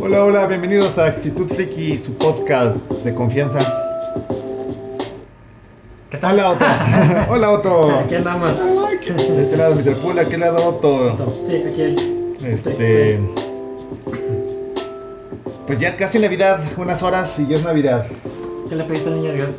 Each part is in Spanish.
Hola, hola, bienvenidos a Actitud Friki, su podcast de confianza. ¿Qué tal? Hola, Otto. Hola, Otto. Aquí andamos. De este lado, Mr. Pool, de aquel lado, Otto. Sí, aquí. Este. Pues ya casi Navidad, unas horas y ya es Navidad. ¿Qué le pediste al niño Dios?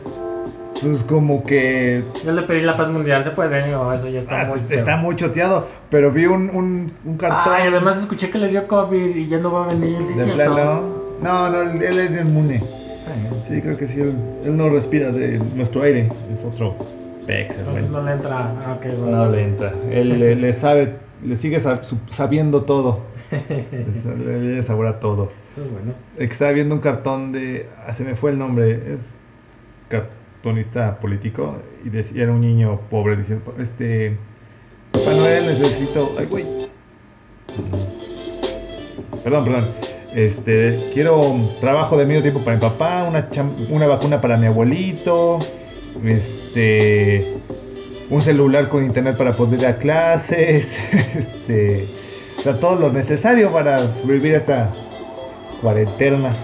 Pues como que. Yo le pedí la paz mundial, ¿se puede? O eso ya está ah, muy está muy choteado, pero vi un, un, un cartón. Ay, además escuché que le dio COVID y ya no va a venir. ¿sí de plano. No, no, él él es inmune. Sí. Sí, creo que sí, él, él no respira de nuestro aire, es otro pex, Entonces no le entra. Ah, bueno. No le entra. Él le, le sabe, le sigue sabiendo todo. Le le todo. Eso es bueno. Estaba viendo un cartón de. ah, se me fue el nombre. Es cartonista político. Y decía, era un niño pobre diciendo: Este. Papá Noel, necesito. Ay, güey. Perdón, perdón. Este, quiero trabajo de medio tiempo para mi papá, una, cham- una vacuna para mi abuelito, este, un celular con internet para poder ir a clases, este, o sea, todo lo necesario para sobrevivir a esta cuarentena.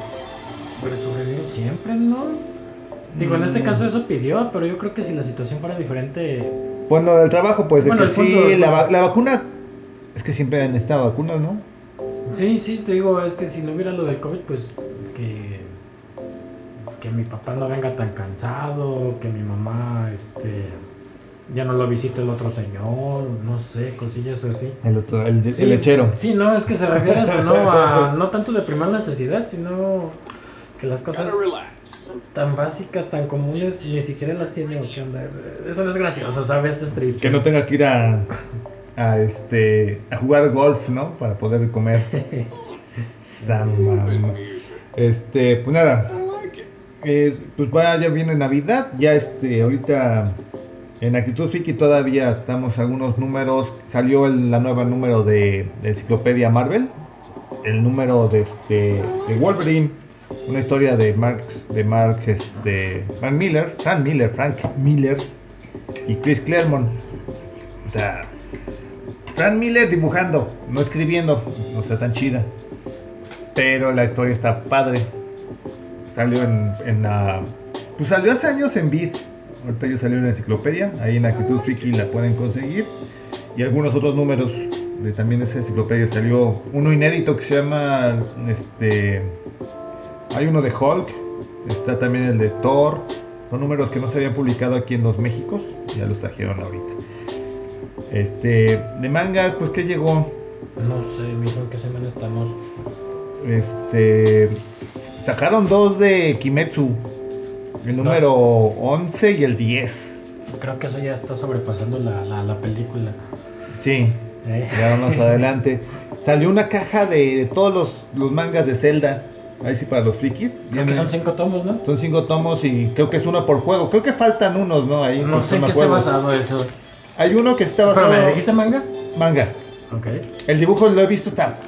Pero sobrevivir siempre, ¿no? Digo, en este Mm. caso eso pidió, pero yo creo que si la situación fuera diferente. Bueno, del trabajo, pues de Bueno, que punto- sí, la, va- la vacuna, es que siempre han estado vacunas, ¿no? Sí, sí, te digo, es que si no hubiera lo del COVID, pues que. Que mi papá no venga tan cansado, que mi mamá, este. Ya no lo visite el otro señor, no sé, cosillas así. El, otro, el, el Sí, lechero. Sí, no, es que se refiere a eso, no, a, no tanto de primera necesidad, sino que las cosas tan básicas, tan comunes, ni siquiera las tiene o qué onda. Eso no es gracioso, ¿sabes? Es triste. Que no tenga que ir a, a, este, a jugar golf, ¿no? Para poder comer. Samam. Este, pues nada. Es- pues va, ya viene Navidad. Ya este, ahorita en Actitud Friki todavía estamos algunos números. Salió el- la nueva número de, de Enciclopedia Marvel. El número de este de Wolverine. Una historia de Mark, de Mark, este, Frank Miller, Frank Miller, Frank Miller y Chris Claremont. O sea, Frank Miller dibujando, no escribiendo, no está tan chida. Pero la historia está padre. Salió en, en la. Pues salió hace años en Vid. Ahorita ya salió en la enciclopedia. Ahí en Actitud Friki la pueden conseguir. Y algunos otros números de también esa enciclopedia. Salió uno inédito que se llama. Este. Hay uno de Hulk. Está también el de Thor. Son números que no se habían publicado aquí en los Méxicos. Ya los trajeron ahorita. Este. De mangas, pues que llegó. No sé, mijo, ¿en qué semana estamos? Este. Sacaron dos de Kimetsu. El número 11 y el 10. Creo que eso ya está sobrepasando la, la, la película. Sí, ¿eh? ya más adelante. Salió una caja de, de todos los, los mangas de Zelda. Ahí sí, para los frikis. Vienen- son cinco tomos, ¿no? son cinco tomos y creo que es uno por juego. Creo que faltan unos, ¿no? Ahí No sé en qué está basado eso. Hay uno que está Pero basado ¿me dijiste manga? manga. Ok. El dibujo lo he visto, está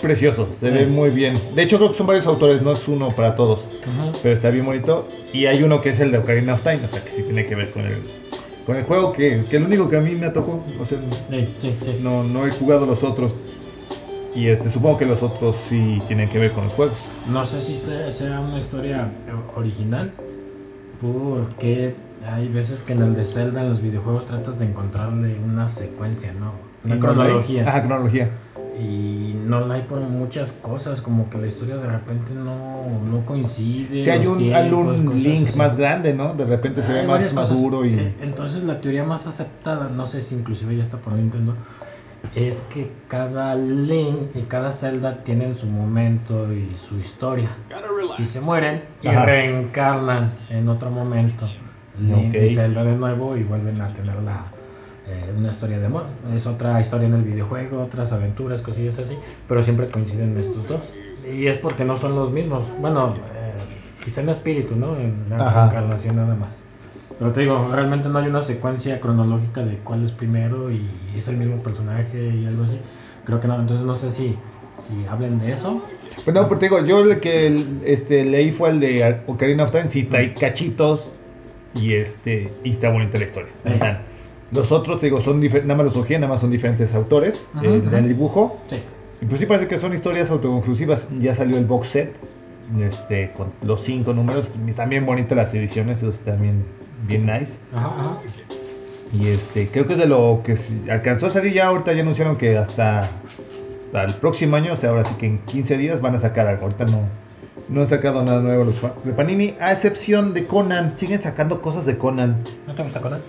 precioso. Se ve muy bien. De hecho, creo que son varios autores, no es uno para todos. Ujú. pero está bien bonito. Y hay uno que es el de Ocarina of Time, o sea que sí tiene que ver con el, con el juego, que, que el único que a mí me tocó, o sea, Sí, sí, sí. no, no he jugado los otros. Y este, supongo que los otros sí tienen que ver con los juegos. No sé si sea- una historia original, porque hay veces que en el de Zelda, en los videojuegos, tratas de encontrarle una secuencia, ¿no? Una Y no cronología. Ajá, cronología. Y no la hay por muchas cosas, como que la historia de repente no, no coincide. Si hay un, hay tiempos, un link así. más grande, ¿no? De repente se ve más maduro y... Eh, Entonces la teoría más aceptada, no sé si inclusive ya está por Nintendo, es que cada Link y cada Zelda tienen su momento y su historia. Y se mueren y Ajá. reencarnan en otro momento. Link y Zelda de nuevo y vuelven a tener la, eh, una historia de amor. Es otra historia en el videojuego, otras aventuras, cosillas así, pero siempre coinciden estos dos. Y es porque no son los mismos. Bueno, eh, quizá en espíritu, ¿no? En la Ajá. reencarnación nada más. Pero te digo, realmente no hay una secuencia cronológica de cuál es primero y es el mismo personaje y algo así. Creo que no, entonces no sé si, si hablen de eso. Pues no, pero te digo, yo el que este, leí fue el de Ocarina of Time, sí, trae cachitos y este y está bonita la historia. Tan. Los otros, te digo, son nada más los ojeé, nada más son diferentes autores eh, del dibujo. Sí. Y pues sí parece que son historias autoconclusivas. Ya salió el box set este, con los cinco números. También bonitas las ediciones, esos también bien nice. Ajá, ajá. Y este, creo que es de lo que se- alcanzó a salir ya. Ahorita ya anunciaron que hasta, hasta el próximo año, o sea, ahora sí que en 15 días van a sacar algo. Ahorita no, no han sacado nada nuevo los de Panini, a excepción de Conan. Siguen sacando cosas de Conan. ¿No te gusta Conan?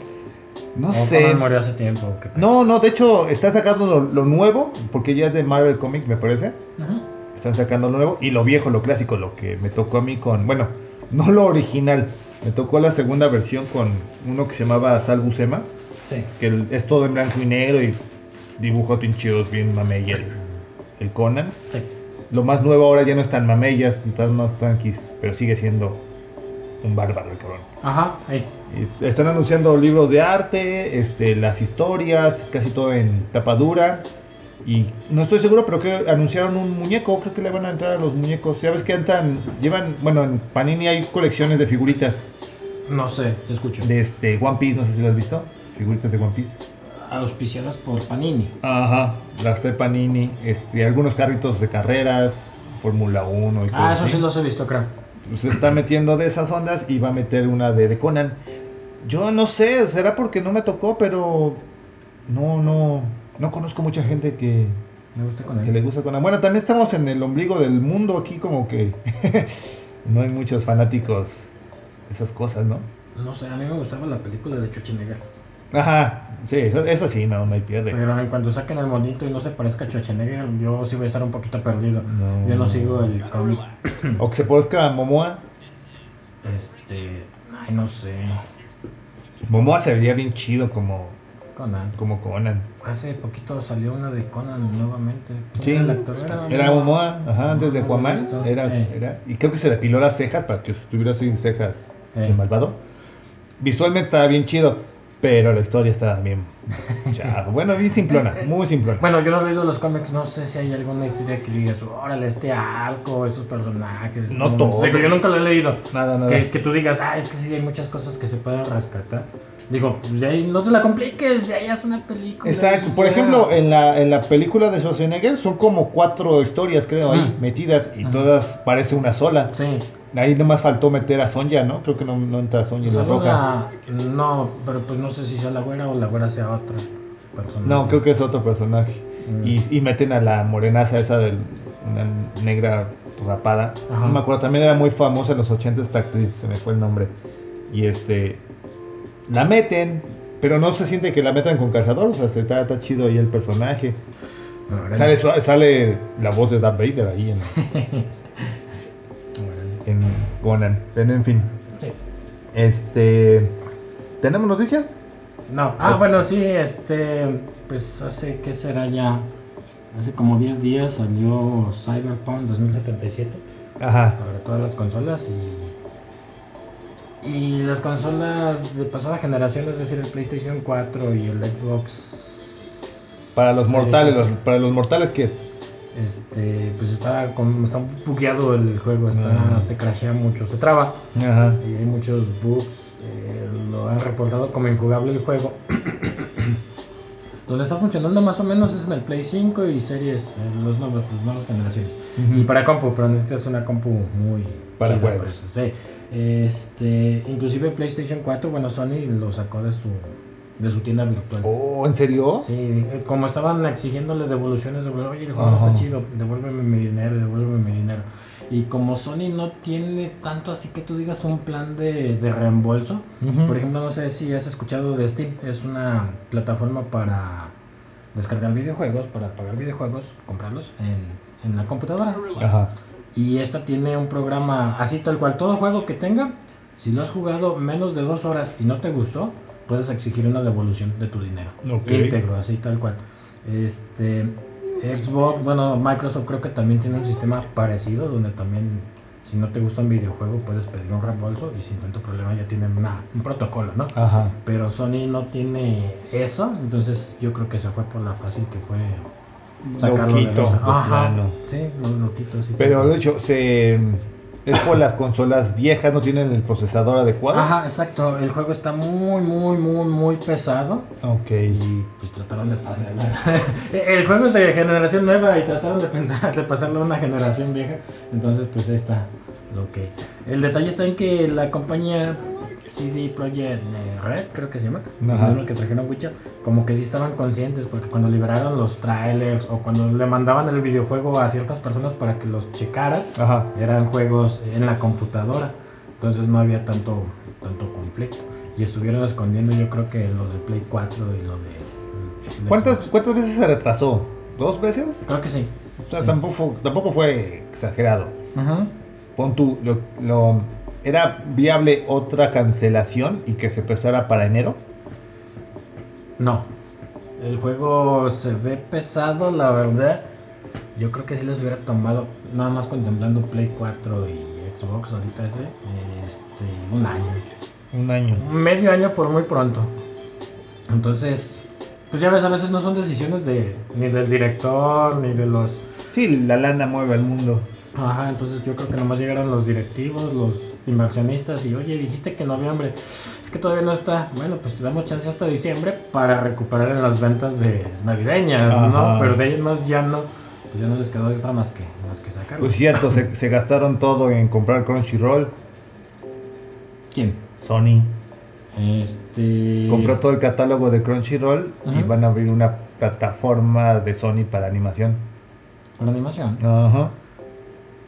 No ¿O sé. Conan murió hace tiempo? No, no, de hecho, está sacando lo, lo nuevo, porque ya es de Marvel Comics, me parece. Ajá. Están sacando lo nuevo y lo viejo, lo clásico, lo que me tocó a mí con. Bueno, no lo original. Me tocó la segunda versión con uno que se llamaba Sal Buscema, Sí. que es todo en blanco y negro y dibujos bien chidos, bien mamey el, el Conan. Sí. Lo más nuevo ahora ya no es tan mamellas, están más tranquis, pero sigue siendo un bárbaro el cabrón. Ajá, ahí. Y Están anunciando libros de arte, este, las historias, casi todo en tapa dura. Y no estoy seguro, pero que anunciaron un muñeco. Creo que le van a entrar a los muñecos. Ya ves que entran, llevan, bueno, en Panini hay colecciones de figuritas No sé, te escucho. de este One Piece, no sé si lo has visto. Figuritas de One Piece. Auspiciadas por Panini. Ajá, las de Panini, este, algunos carritos de carreras, Fórmula 1 y Ah, eso sí los he visto, creo. se está metiendo de esas ondas y va a meter una de, de Conan. Yo no sé, será porque no me tocó, pero no, no, no conozco mucha gente que, Me gusta que Conan. le gusta Conan. Bueno, también estamos en el ombligo del mundo aquí, como que no hay muchos fanáticos de esas cosas, ¿no? No sé, a mí me gustaba la película de Schwarzenegger. Ajá, sí, esa, esa sí, no, no hay pierde. Pero en cuanto saquen el monito y no se parezca a Schwarzenegger, yo sí voy a estar un poquito perdido. No. Yo no sigo el cómic. O que se parezca a Momoa. Este. Ay, no sé. Momoa se vería bien chido como, Conan. como Conan. Hace poquito salió una de Conan nuevamente. ¿Quién Sí, era el actor? Era Momoa, ajá, antes de Aquaman. Era, Eh. era, y creo que se depiló las cejas para que estuviera sin cejas de Eh. malvado. Visualmente estaba bien chido, pero la historia estaba bien. Bueno, bien simplona, muy simplona. Bueno, yo no he leído los cómics, no sé si hay alguna historia que digas, órale, este arco, esos personajes. No todo. Digo, yo nunca lo he leído. Nada, nada. Que, que tú digas, ah, es que sí hay muchas cosas que se pueden rescatar. Digo, pues de ahí no te la compliques, de ahí haz una película. Exacto, por ya. ejemplo, en la, en la película de Schwarzenegger son como cuatro historias, creo, ahí Mm. metidas y Mm. todas parece una sola. Sí. Ahí nomás faltó meter a Sonja, ¿no? Creo que no, no entra Sonja la roja. No, pero pues no sé si sea la güera o la güera sea otra persona. No, creo que es otro personaje. Mm. Y, y meten a la morenaza esa de una negra rapada. Ajá. No me acuerdo, también era muy famosa en los 80 esta actriz, se me fue el nombre. Y este. La meten, pero no se siente que la metan con cazador, o sea, se está, está chido ahí el personaje. Sale, sale la voz de Darth Vader ahí en. en Conan. Pero en fin, Sí. este. ¿Tenemos noticias? No, ah, bueno, sí, este, pues hace, ¿qué será ya? Hace como 10 días salió Cyberpunk 2077 Ajá. para todas las consolas y, y las consolas de pasada generación, es decir, el PlayStation 4 y el Xbox. Para los mortales, los- para los mortales que. Este, pues está, como, está bugueado el juego, está, Mm. se crashea mucho, se traba. Y hay muchos bugs, eh, lo han reportado como injugable el juego. Donde está funcionando más o menos es en el Play 5 y series, eh, los nuevos, las nuevas generaciones. Y para compu, pero necesitas una compu muy Para chida juegos. eso, sí. Este, inclusive PlayStation 4, bueno, Sony lo sacó de su de su tienda virtual. Oh, ¿en serio? Sí, eh, como estaban exigiéndole devoluciones, de, oye, el juego está chido, devuélveme mi dinero, devuélveme mi dinero. Y como Sony no tiene tanto así que tú digas un plan de, de reembolso, Ujú. por ejemplo, no sé si has escuchado de Steam, es una plataforma para descargar videojuegos, para pagar videojuegos, comprarlos en, en la computadora. Ajá. Y esta tiene un programa así tal cual, todo juego que tenga, si lo has jugado menos de dos horas y no te gustó, puedes exigir una devolución de tu dinero. Ok. Íntegro, así tal cual. Este, Xbox, bueno, Microsoft creo que también tiene un sistema parecido, donde también si no te gusta un videojuego puedes pedir un reembolso y sin tanto problema ya tienen una- un protocolo, ¿no? Ajá. Pero Sony no tiene eso, entonces yo creo que se fue por la fácil que fue sacarlo Loquito, de Ajá, sí, lo loquito, sí. Pero de hecho, se. Es por las consolas viejas, no tienen el procesador adecuado. Ajá, exacto. El juego está muy, muy, muy, muy pesado. Ok. Y pues trataron de pasarlo. el juego es de generación nueva y trataron de pensar de pasarlo a una generación vieja. Entonces, pues ahí está que. El detalle está en que la compañía CD Projekt Red, creo que se llama, los que trajeron Witcher, como que sí estaban conscientes, porque cuando liberaron los trailers o cuando le mandaban el videojuego a ciertas personas para que los checaran, eran juegos en la computadora, entonces no había tanto, tanto conflicto. Y estuvieron escondiendo yo creo que lo de Play 4 y lo de... ¿Cuántas, ¿Cuántas veces se retrasó? ¿Dos veces? Creo que sí. O sea, Tampoco, tampoco fue exagerado. Pon tú, lo ¿Era viable otra cancelación y que se empezara para enero? No. El juego se ve pesado, la verdad. Yo creo que si les hubiera tomado, nada más contemplando Play 4 y Xbox ahorita ese, este, un año. Un año. Medio año por muy pronto. Entonces, pues ya ves, a veces no son decisiones de ni del director, ni de los... Sí, la lana mueve al mundo. Ajá, entonces yo creo que nomás llegaron los directivos, los inversionistas y oye, dijiste que noviembre, es que todavía no está, bueno, pues te damos chance hasta diciembre para recuperar en las ventas de navideñas, ¿no? Pero de ahí más ya no, pues ya no les quedó otra más que, más que sacarlo. Pues cierto, se, se gastaron todo en comprar Crunchyroll. ¿Quién? Sony. Este... Compró todo el catálogo de Crunchyroll y van a abrir una plataforma de Sony para animación. ¿Para animación? Ajá.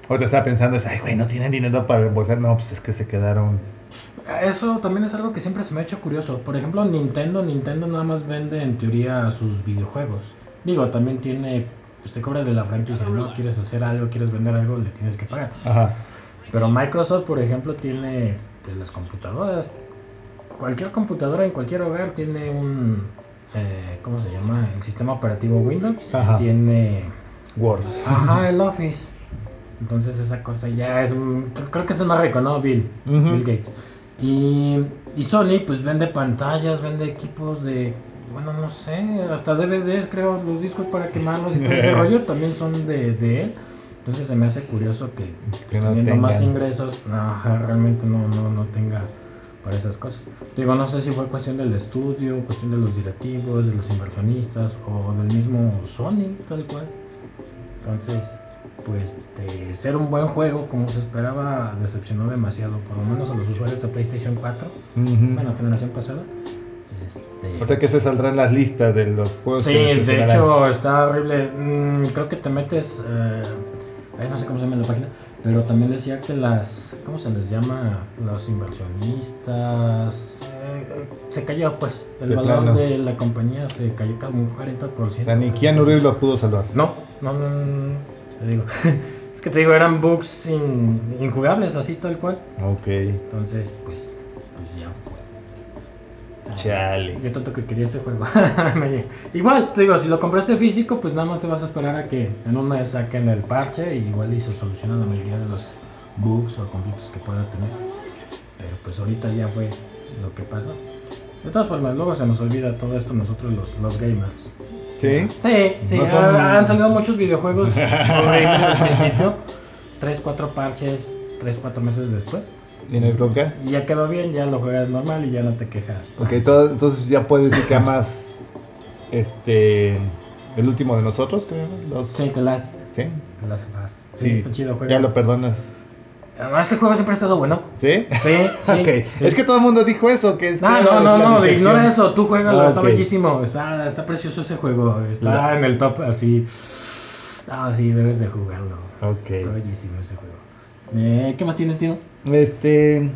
Ahorita estaba pensando, es, ay, güey, no tienen dinero para reembolsar. No, pues es que se quedaron. Eso también es algo que siempre se me ha hecho curioso. Por ejemplo, Nintendo, Nintendo nada más vende en teoría sus videojuegos. Digo, también tiene, pues te cobra de la franquicia, ¿no? Quieres hacer algo, quieres vender algo, le tienes que pagar. Ajá. Pero Microsoft, por ejemplo, tiene pues las computadoras. Cualquier computadora en cualquier hogar tiene un, eh, ¿cómo se llama? El sistema operativo Windows. Ajá. Tiene Word. Ajá, el Office. Entonces esa cosa ya es creo que es un rico, ¿no? Bill, Bill Gates. Y, y, Sony pues vende pantallas, vende equipos de, bueno, no sé, hasta DVDs creo, los discos para quemarlos y todo ese rollo también son de, de, él. Entonces se me hace curioso que, teniendo más ingresos, no, realmente no, no, no tenga para esas cosas. Digo, no sé si fue cuestión del estudio, cuestión de los directivos, de los inversionistas o del mismo Sony, tal cual. Entonces, pues de ser un buen juego como se esperaba, decepcionó demasiado, por lo menos a los usuarios de PlayStation 4, bueno, generación pasada. Este... O sea que se saldrán las listas de los juegos. Sí, de hecho está horrible. Mm, creo que te metes, eh, no sé cómo se llama la página, pero también decía que las, ¿cómo se les llama? Los inversionistas. Eh, se cayó pues, el valor de la compañía se cayó como un 40%. O sea, ni Keanu Reeves lo pudo salvar. No, no, no te digo. es que te digo, eran bugs injugables, así tal cual. Ok. Entonces, pues, pues ya fue. Chale. Yo tanto que quería ese juego. igual, te digo, si lo compraste físico, pues nada más te vas a esperar a que en un mes saquen el parche y igual y se solucionan la mayoría de los bugs o conflictos que pueda tener. Pero pues ahorita ya fue lo que pasó. De todas formas, luego se nos olvida todo esto nosotros los, los gamers. ¿Sí? Sí, sí. Han salido muchos videojuegos al principio. Tres, cuatro parches, tres, cuatro meses después. ¿Y en el toque? Y ya quedó bien, ya lo juegas normal y ya no te quejas. Ok, todo, entonces ya puedes decir que amas este el último de nosotros, creo. Los... Sí, te las. Sí. Te las Sí, está chido juego. Ya lo perdonas. Este juego siempre ha estado bueno. ¿Sí? Sí, sí. okay. Es que todo el mundo dijo eso, que es No, no, no, no, ignora eso, tú juégalo, está bellísimo, está, está precioso ese juego, está en el top así. Ah, sí, debes de jugarlo. Ok. Está bellísimo ese juego. Eh, ¿Qué más tienes, tío? Este...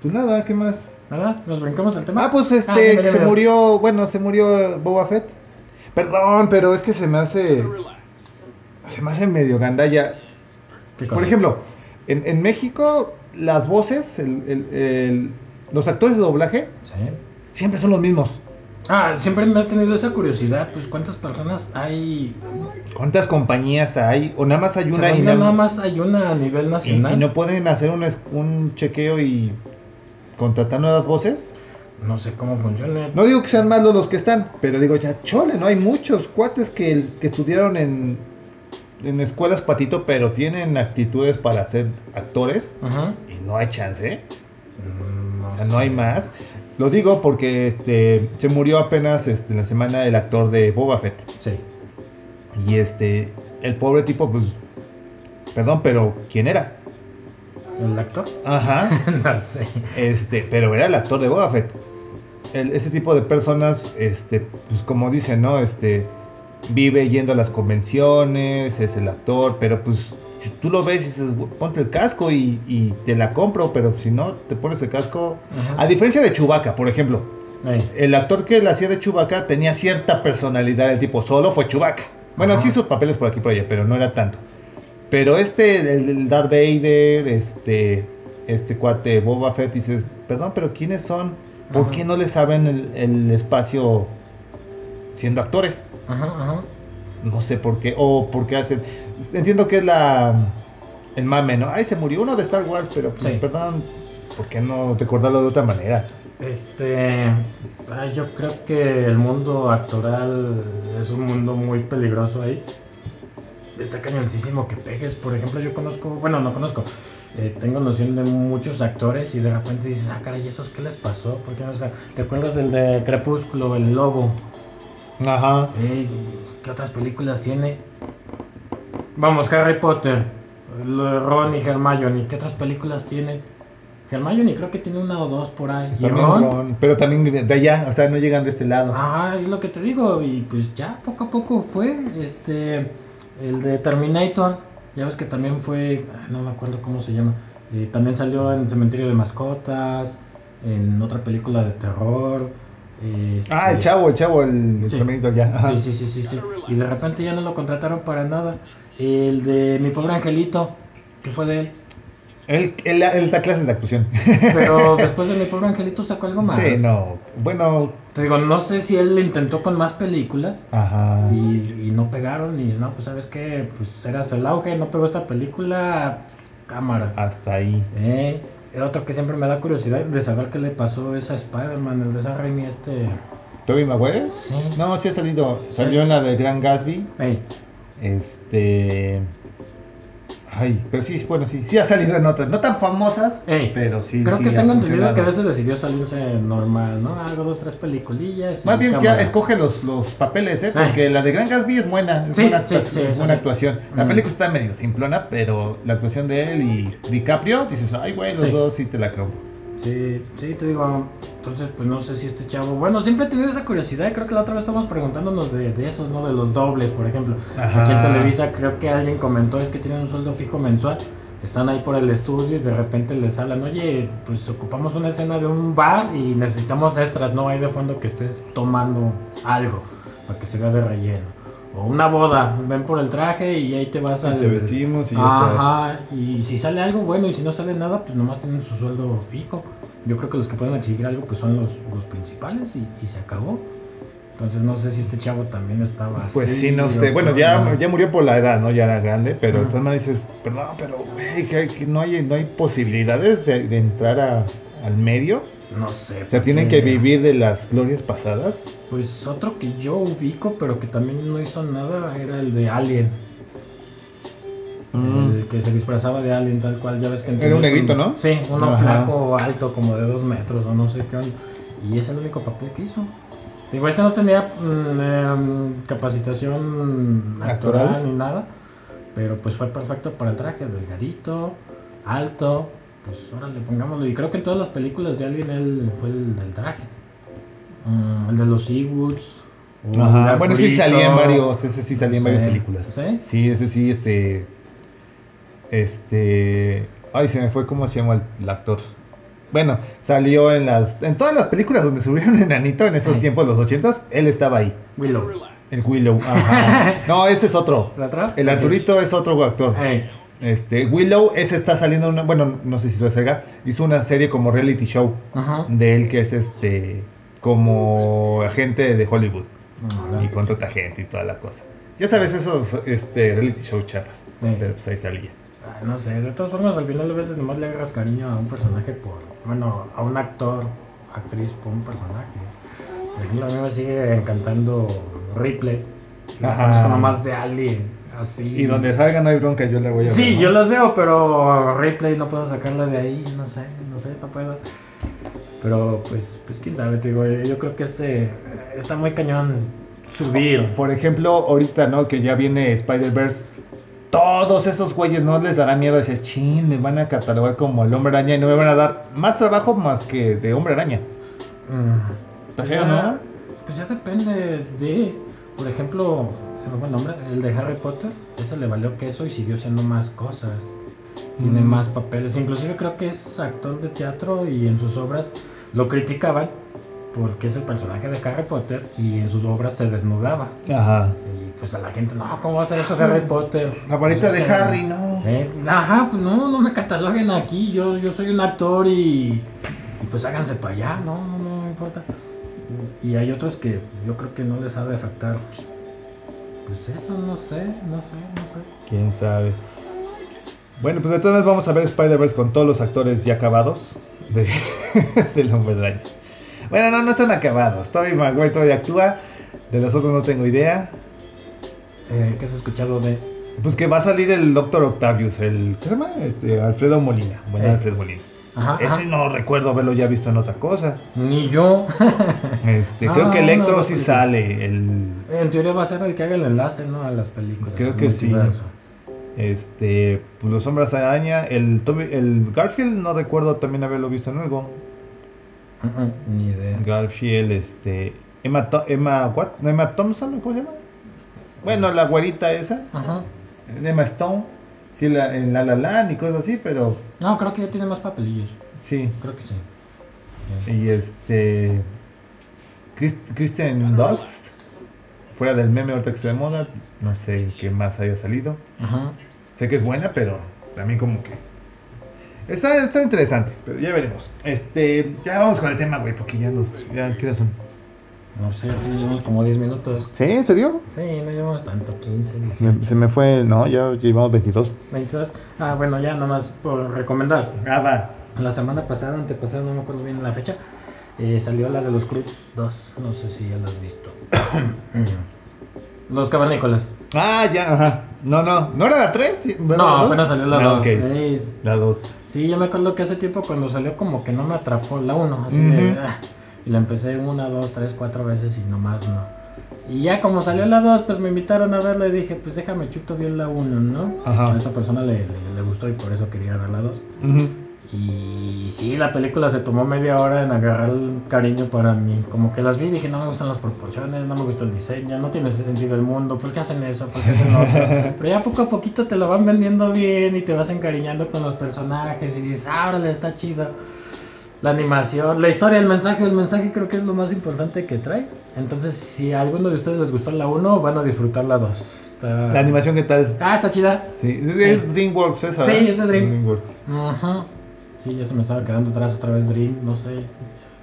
Pues nada, ¿qué más? Nada, nos brincamos el tema. Ah, pues este, ah, se murió, bueno, se murió Boba Fett. Perdón, pero es que se me hace... Se me hace medio gandalla. Por ejemplo, en, México, las voces, los actores de doblaje, siempre son los mismos. Ah, siempre me ha tenido esa curiosidad, pues cuántas personas hay. ¿Cuántas compañías hay? O nada más hay una y nada más hay una a nivel nacional. Y, no pueden hacer un, un chequeo y contratar nuevas voces. No sé cómo funciona. No digo que sean malos los que están, pero digo ya, chole, ¿no? Hay muchos cuates que, que estudiaron en, en escuelas patito, pero tienen actitudes para ser actores Ajá. y no hay chance. Mm, O sea, no hay más. Lo digo porque este se murió apenas este, en la semana el actor de Boba Fett. Sí. Y este, el pobre tipo, pues, perdón, pero ¿quién era? ¿El actor? Ajá. no sé. Este, pero era el actor de Boba Fett. El- ese tipo de personas, este, pues como dicen, ¿no? Este, vive yendo a las convenciones, es el actor, pero pues tú lo ves y dices, ponte el casco y, y te la compro, pero si no, te pones el casco. Ajá. A diferencia de Chewbacca, por ejemplo, el actor que le hacía de Chewbacca tenía cierta personalidad, el tipo solo fue Chewbacca. Bueno, Ajá. sí hizo papeles por aquí y por allá, pero no era tanto. Pero este, el, el Darth Vader, este, este cuate Boba Fett, dices, perdón, pero ¿quiénes son? ¿Por Ajá. qué no les saben el, el espacio siendo actores? Ajá, ajá. No sé por qué, o por qué hacen... Entiendo que es la... El mame, ¿no? Ay, se murió uno de Star Wars, pero pues, Sí. perdón, ¿por qué no recordarlo de otra manera? Este, ay, yo creo que el mundo actoral es un mundo muy peligroso ahí. Está cañoncísimo que pegues. Por ejemplo, yo conozco, bueno, no conozco, eh, tengo noción de muchos actores y de repente dices, ah, caray, ¿esos qué les pasó? ¿Por qué no está? ¿Te acuerdas del de Crepúsculo, el lobo? Ajá. Ey, ¿Qué otras películas tiene? Vamos, Harry Potter, lo de Ron y Hermione, ¿qué otras películas tiene? Hermione creo que tiene una o dos por ahí. ¿Y Ron? Ron, pero también de allá, o sea, no llegan de este lado. Ajá, es lo que te digo, y pues ya poco a poco fue, este, el de Terminator, ya ves que también fue, ah, no me acuerdo cómo se llama, eh, también salió en Cementerio de Mascotas, en otra película de terror. Este, Ah, el chavo, el chavo, el, el Sí. Terminator ya. Ajá. Sí, sí, sí, sí, sí, y de repente ya no lo contrataron para nada. El de Mi Pobre Angelito, que fue de él, Él, él, él da clases de actuación. pero después de Mi Pobre Angelito sacó algo más. Sí, no. Bueno, Te digo, no sé si él intentó con más películas. ajá. Y, y no pegaron y no, pues sabes qué, pues eras el auge, no pegó esta película, cámara. Hasta ahí. Eh, era otro que siempre me da curiosidad de saber qué le pasó a esa Spider-Man, el de Sam Raimi este... ¿Toby Maguire? Sí. No, sí ha salido. Salió en la de Gran Gatsby. Este. Ay, pero sí, bueno, sí, sí ha salido en otras. No tan famosas, ey. pero sí. Creo sí que tengo entendido que de ese decidió salirse normal, ¿no? Algo, dos, tres peliculillas. Más bien cámara. ya escoge los, los papeles, ¿eh? Porque la de Gran Gatsby es buena, es Sí, buena, sí, es buena actuación. La Mm. película está medio simplona, pero la actuación de él y DiCaprio, dices, ay, güey, los dos sí te la compro. Sí, sí, te digo, entonces pues no sé si este chavo, bueno, siempre he tenido esa curiosidad, creo que la otra vez estábamos preguntándonos de, de esos, ¿no? De los dobles, por ejemplo. Ajá. Aquí en Televisa creo que alguien comentó es que tienen un sueldo fijo mensual, están ahí por el estudio y de repente les hablan, oye, pues ocupamos una escena de un bar y necesitamos extras, ¿no? Hay de fondo que estés tomando algo para que se vea de relleno. O una boda, ven por el traje y ahí te vas al... te vestimos y ya estás. Ajá, y si sale algo bueno y si no sale nada, pues nomás tienen su sueldo fijo. Yo creo que los que pueden exigir algo pues son los, los principales y, y se acabó. Entonces no sé si este chavo también estaba Pues así sí, no sé. Bueno, ya, ya murió por la edad, ¿no? Ya era grande, pero entonces me dices, perdón, pero, güey, que, que no, hay, no hay posibilidades de, de entrar a- al medio. No sé. O sea, tienen que vivir de las glorias pasadas. Pues otro que yo ubico, pero que también no hizo nada, era el de Alien. El que se disfrazaba de Alien tal cual, ya ves que Mm. Era un negrito, un- ¿no? Sí, uno Ajá. flaco, alto, como de dos metros o no sé qué onda. Y es el único papel que hizo. Digo, este no tenía mm, em, capacitación ¿Actoral? ni nada, pero pues fue perfecto para el traje, delgadito, alto, pues órale, pongámoslo. Y creo que en todas las películas de Alien él fue el del traje. Mm, el de los Ewoks. Ajá. el Bueno, sí salía en varios, ese sí salía en varias películas. ¿Sí? Sí, ese sí, este. Este. Ay, se me fue cómo se llama el, el actor. Bueno, salió en las. En todas las películas donde subieron enanito en esos Ay. tiempos, los ochentas, él estaba ahí. Willow. El Willow. Ajá. No, ese es otro. ¿La otra? El Arturito es otro actor. Ey, Este, Willow, ese está saliendo una, bueno, no sé si lo hizo una serie como reality show Ajá. de él que es este como agente de Hollywood Órale. y contrata gente y toda la cosa. Ya sabes esos este reality show chafas, Sí. pero pues ahí salía. No sé, de todas formas al final a veces nomás le agarras cariño a un personaje por, bueno, a un actor, actriz por un personaje. Por ejemplo, a mí me sigue encantando Ripley. La Ajá. conozco nomás de Alien. Así. Y donde salga no hay bronca, yo le voy a ver. Sí, ¿no? yo las veo, pero replay no puedo sacarla de ahí, no sé, no sé, no puedo. Pero pues, pues quién sabe, te digo, yo creo que ese está muy cañón subir. Por ejemplo, ahorita, ¿no? Que ya viene Spider-Verse. Todos esos güeyes no les dará miedo. Decir, chin, me van a catalogar como el hombre araña y no me van a dar más trabajo más que de hombre araña. Mm, pues ya- ¿no? Pues ya depende de, por ejemplo, se me fue el nombre, el de Harry Potter, ese le valió queso y siguió haciendo más cosas. Tiene Mm. más papeles, inclusive creo que es actor de teatro y en sus obras lo criticaban porque es el personaje de Harry Potter y en sus obras se desnudaba. Ajá. Y pues a la gente, no, ¿cómo va a ser eso Harry Potter? La varita Pues de que- Harry, no. Eh, ajá, pues no, no me cataloguen aquí, yo, yo soy un actor y, y pues háganse para allá, no, no, no me importa. Y hay otros que yo creo que no les ha de afectar. Pues eso, no sé, no sé, no sé. Quién sabe. Bueno, pues entonces vamos a ver Spider-Verse con todos los actores ya acabados de, del hombre araña. Bueno, no, no están acabados. Tobey Maguire todavía actúa. De los otros no tengo idea. Eh, ¿Qué has escuchado de...? Pues que va a salir el Doctor Octavius, el. ¿Qué se llama? Este, Alfredo Molina. Bueno, Eh. Alfredo Molina. Ajá, Ese ajá. no recuerdo haberlo ya visto en otra cosa. Ni yo. Este, Ah, creo que una de Electro las sí sale. El, en teoría va a ser el que haga el enlace, ¿no? A las películas. Creo que sí. este, pues los hombres araña. El, el Garfield no recuerdo también haberlo visto en algo. Mm, Ni idea. Garfield, este. Emma, Emma, what? ¿No, Emma Thompson, ¿cómo se llama? Bueno, la güerita esa. Ajá. Emma Stone. Sí, la, en La La Land y cosas así, pero No, creo que ya tiene más papelillos. sí. Creo que sí. Y este. Chris- Kristen Dunst. Fuera del meme ahorita que se de moda. No sé qué más haya salido. Ajá. Sé que es buena, pero también como que. Está, está interesante, pero ya veremos. Este. Ya vamos con el tema, güey, porque ya nos. Ya, ¿Qué son? No sé, llevamos como 10 minutos. ¿Sí? ¿Se dio? Sí, no llevamos tanto, 15, 18. Me- se me fue. No, ya llevamos 22. 22. Ah, bueno, ya nomás por recomendar. Ah, va. La semana pasada, antepasada, no me acuerdo bien la fecha, eh, salió la de los Cruz 2. No sé si ya la has visto. los cavernícolas. Ah, ya, ajá. No, no. ¿No era la 3? No, apenas salió la 2. ok. La 2. sí, yo me acuerdo que hace tiempo cuando salió como que no me atrapó la 1. Así Ujú. de... Y la empecé una, dos, tres, cuatro veces y nomás no. Y ya como salió la 2, pues me invitaron a verla y dije, pues déjame chuto bien la 1, ¿no? Ajá. A esta persona le, le- le gustó y por eso quería ver la 2. Y sí, la película se tomó media hora en agarrar el cariño para mí. Como que las vi y dije, no me gustan las proporciones, no me gusta el diseño, no tiene sentido el mundo, ¿por qué hacen eso? ¿Por qué hacen otro? Pero ya poco a poquito te lo van vendiendo bien y te vas encariñando con los personajes y dices, ah, órale, está chido. La animación, la historia, el mensaje, el mensaje creo que es lo más importante que trae. Entonces, si a alguno de ustedes les gustó la 1, van a disfrutar la 2. Está- La animación, ¿qué tal? Ah, está chida. Sí, es DreamWorks esa, Sí, es de Dream. DreamWorks. Ajá. Sí, ya se me estaba quedando atrás otra vez Dream, no sé.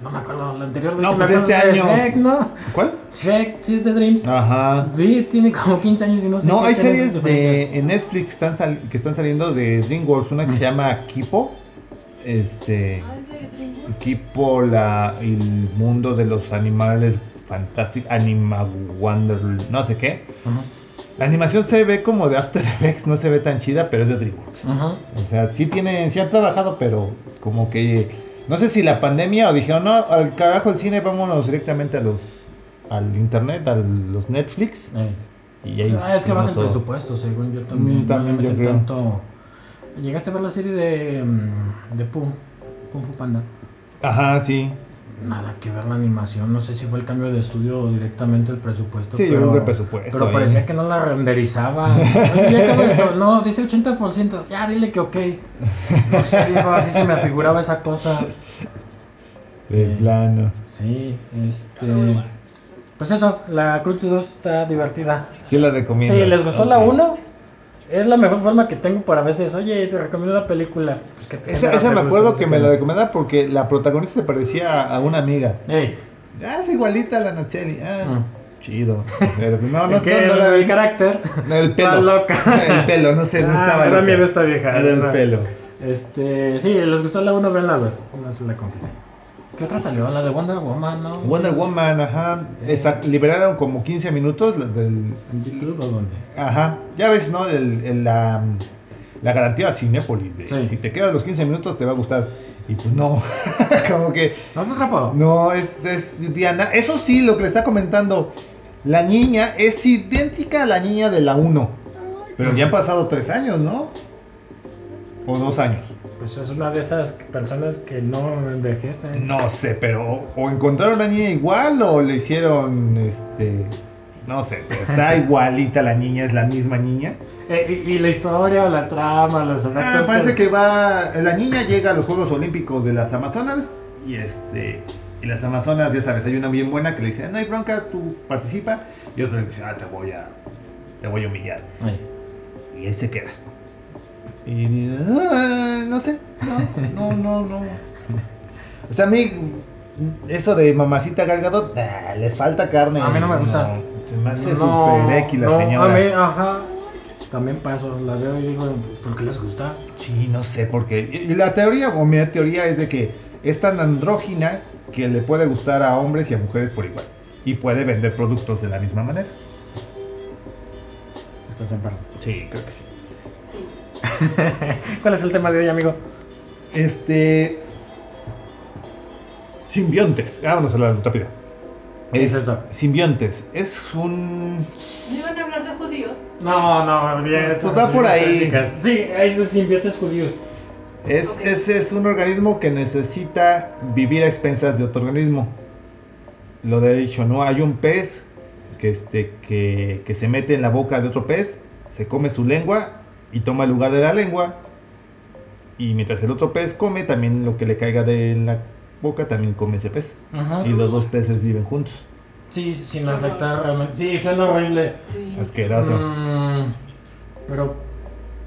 No me acuerdo, la anterior de No, pues este año- Shrek, ¿no? ¿Cuál? Shrek, sí es de Dreams. Ajá. Sí, tiene como 15 años y no sé No, hay series de, en Netflix están que están saliendo de DreamWorks. Una que se llama Kipo. Este. Kipo, la, el mundo de los animales fantásticos. Anima Wonder. No sé qué. La animación se ve como de After Effects. No se ve tan chida, pero es de DreamWorks. O sea, sí tienen, sí han trabajado, pero como que no sé si la pandemia o dijeron, no, al carajo el cine, vámonos directamente a los al internet, a los Netflix. Eh. Y ahí Ah, es que baja el todo. presupuesto, según yo también. Mm, también no le yo meten creo. tanto. ¿Llegaste a ver la serie de, mm, de Pooh? Kung Fu Panda. Ajá, sí. Nada que ver la animación, no sé si fue el cambio de estudio o directamente el presupuesto. Sí, yo pero, creo que el presupuesto Pero parecía que no la renderizaban. Ya acabó esto. No, dice 80%. Ya, dile que ok. No sé, digo, así se me afiguraba esa cosa. De Eh. plano. Sí, este. Pues eso, la Cruz 2 está divertida. Sí la recomiendo. Si les gustó la 1, es la mejor forma que tengo para veces. Oye, te recomiendo la película. Pues que te Esa, esa me acuerdo que me la recomendaba porque la protagonista se parecía a una amiga. Ey, Ah, es igualita a la Natseli. Ah, Mm. chido. Pero pues, no, no, no, la el carácter. No, el pelo. loca. El pelo, no sé, no Ah, estaba loca. miedo esta vieja. Era el pelo. Este, sí, les gustó la 1, ven la 2. No se la compiten. ¿Qué otra salió? La de Wonder Woman, ¿no? Wonder Woman, ajá. Esa- liberaron como 15 minutos del... ¿En YouTube o dónde? Ajá. Ya ves, ¿no? El, el- la, la garantía Cinépolis. De, Sí. Si te quedas los 15 minutos te va a gustar. Y pues no. como que... ¿No te atrapó? No, es, es Diana. Eso sí, lo que le está comentando. La niña es idéntica a la niña de la 1. Pero ya han pasado 3 años, ¿no? O 2 años. Pues es una de esas personas que no envejecen. No sé, pero o encontraron a la niña igual o le hicieron este no sé, pero está igualita la niña, es la misma niña. Eh, y, y la historia, la trama, los Ah, efectos. parece que va la niña llega a los Juegos Olímpicos de las Amazonas y este y las Amazonas, ya sabes, hay una bien buena que le dice, "No hay bronca, tú participa." Y otra le dice, "Ah, te voy a te voy a humillar." Ay, Y él se queda. Y dice, "Ah, no sé, no, no, no, no. O sea, a mí, eso de mamacita Galgado, le falta carne. A mí no me gusta. No, se me hace no, super X la no, señora. A mí, ajá. También paso, la veo y digo, ¿por qué les gusta? Sí, no sé por qué. La teoría, o mi teoría es de que es tan andrógina que le puede gustar a hombres y a mujeres por igual. Y puede vender productos de la misma manera. Estás enfermo. Sí, creo que sí. ¿Cuál es el tema de hoy, amigo? Este. Simbiontes. Ah, vamos a hablar rápido. ¿Qué es eso? Simbiontes. Es un. ¿No iban a hablar de judíos? No, no, bien. Pues va por ahí. Sí, es de simbiontes judíos. Es, Ok. es, es un organismo que necesita vivir a expensas de otro organismo. Lo de dicho, ¿no? Hay un pez que, este, que, que se mete en la boca de otro pez, se come su lengua y toma el lugar de la lengua. Y mientras el otro pez come, también lo que le caiga de la boca, también come ese pez. Ajá. Y los dos peces viven juntos. Sí, sin afectar realmente. Sí, suena horrible. Sí. Asqueroso. Mm, pero,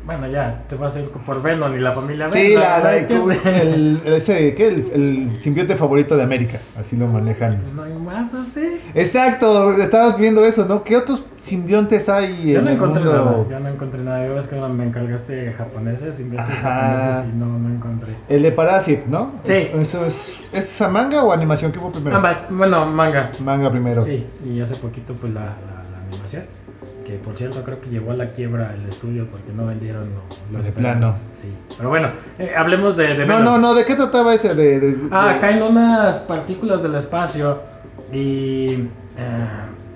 bueno, ya, te vas a ir por Venom y la familia Sí, Venom, la, ¿no? la- que- el, ese, ¿qué? El, el simbionte favorito de América, así lo manejan. Pues no hay más, ¿o sí? Exacto, estabas viendo eso, ¿no? ¿Qué otros simbiontes hay Yo en no el encontré mundo? nada, yo no encontré nada. Yo ves que me encargaste japoneses, simbiontes Ajá. japoneses y no, no encontré. El de Parasite, ¿no? Sí. Es- Eso es, ¿Es a manga o animación? ¿Qué fue primero? Ambas, bueno, manga. Manga primero. Sí, y hace poquito pues la, la, la animación. Que por cierto creo que llevó a la quiebra el estudio porque no vendieron lo, lo De plano. Sí, pero bueno, eh, hablemos de, de No, no, no, ¿de qué trataba ese? De, de- Ah, caen unas partículas del espacio y eh,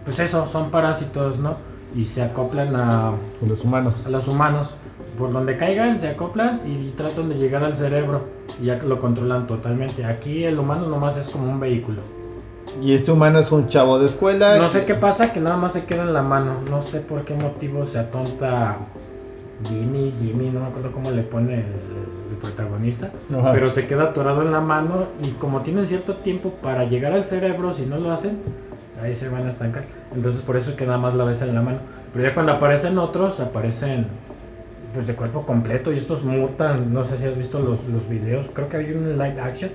pues eso, son parásitos, ¿no? Y se acoplan a, los humanos. a los humanos. Por donde caigan se acoplan y tratan de llegar al cerebro y ya lo controlan totalmente. Aquí el humano nomás es como un vehículo. Y este humano es un chavo de escuela. No sé qué pasa, que nada más se queda en la mano. No sé por qué motivo se atonta Jimmy, Jimmy, no me acuerdo cómo le pone el, el protagonista. Ajá. Pero se queda atorado en la mano y como tienen cierto tiempo para llegar al cerebro, si no lo hacen, ahí se van a estancar. Entonces por eso es que nada más la ves en la mano. Pero ya cuando aparecen otros, aparecen pues de cuerpo completo y estos mutan. No sé si has visto los, los videos, creo que hay un live action.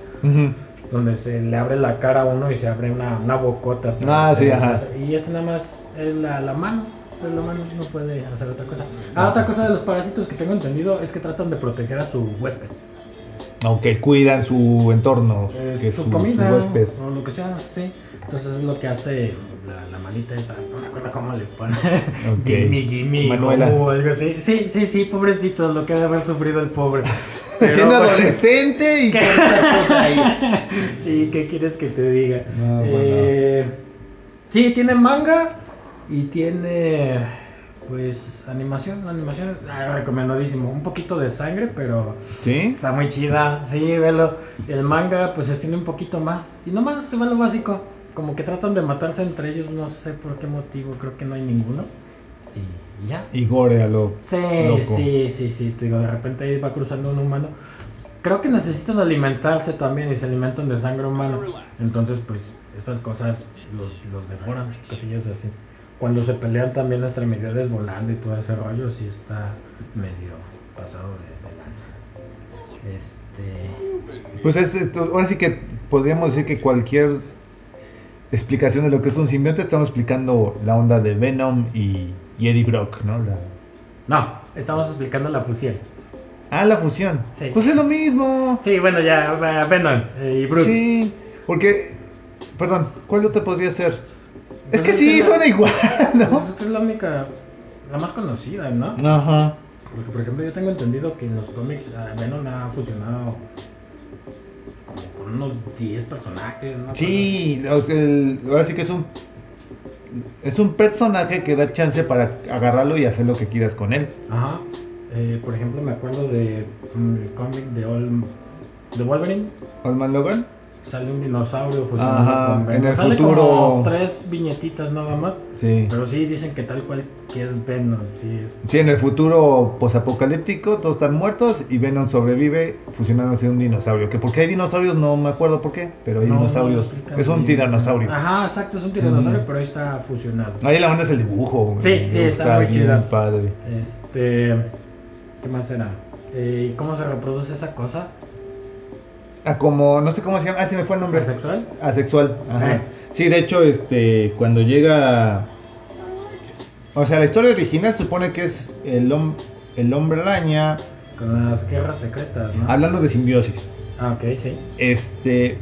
Donde se le abre la cara a uno y se abre una, una bocota. Ah, sí, ajá. Y este nada más es la, la mano. Pues la mano no puede hacer otra cosa. Ah, otra cosa de los parásitos que tengo entendido es que tratan de proteger a su huésped. Aunque cuidan su entorno, Eh, que su, su, comida su huésped. o lo que sea, sí. Entonces es lo que hace la, la manita esta, no me acuerdo cómo le pone. Ok. Gimme, gimme, Manuela. o algo así. Sí, sí, sí, pobrecito, lo que debe haber sufrido el pobre. Pero, Siendo adolescente y ahí. Sí, ¿qué quieres que te diga? No, bueno. Eh, sí, tiene manga y tiene pues animación, animación ah, recomendadísimo. Un poquito de sangre, pero ¿Sí? está muy chida. Sí, velo. El manga pues es- tiene un poquito más. Y nomás se va lo básico. Como que tratan de matarse entre ellos, no sé por qué motivo, creo que no hay ninguno. Y, ya. Y gore a lo. Sí, Loco. sí, sí, sí, te digo, de repente ahí va cruzando un humano. Creo que necesitan alimentarse también y se alimentan de sangre humana. Entonces, pues, estas cosas los, los devoran, cosillas así. Cuando se pelean también extremidades volando y todo ese rollo, sí está medio pasado de, de lanza. Este... Pues es, esto- ahora sí que podríamos decir que cualquier explicación de lo que es un simbionte, estamos explicando la onda de Venom y, y Eddie Brock, ¿no? La- No, estamos explicando la fusión. Ah, la fusión. Sí. Pues es lo mismo. Sí, bueno, ya, Venom eh, y Brute. Sí. Porque, perdón, ¿cuál otro podría ser? Pues es que es sí, que la- suena igual, ¿no? Pues es la única, la más conocida, ¿no? Ajá. Porque, por ejemplo, yo tengo entendido que en los cómics ah, Venom ha fusionado unos 10 personajes, ¿no? Sí, o sea, el- ahora sí que es un es un personaje que da chance para agarrarlo y hacer lo que quieras con él. Ajá. Eh, por ejemplo, me acuerdo de mm, el cómic de, Ol- de Wolverine. Old Man Logan. Sale un dinosaurio fusionado Ajá, con Venom. en el Sale futuro- como tres viñetitas nada más. Sí. Pero sí dicen que tal cual que es Venom. Sí, es- Sí, en el futuro posapocalíptico todos están muertos y Venom sobrevive fusionándose en un dinosaurio. Que porque hay dinosaurios no me acuerdo por qué, pero hay No, no dinosaurios. es un tiranosaurio. Ajá, exacto, es un tiranosaurio, pero ahí está fusionado. Ahí la banda es el dibujo. Sí, me sí, está muy chido. padre. Este. ¿Qué más era? Eh, ¿Cómo se reproduce esa cosa? Como, no sé cómo se llama, ah, se me fue el nombre. ¿Asexual? Asexual, ajá. Eh. Sí, de hecho, este, cuando llega... O sea, la historia original se supone que es el, hom- el hombre araña Con las guerras secretas, ¿no? hablando de simbiosis. Ah, ok, sí. Este,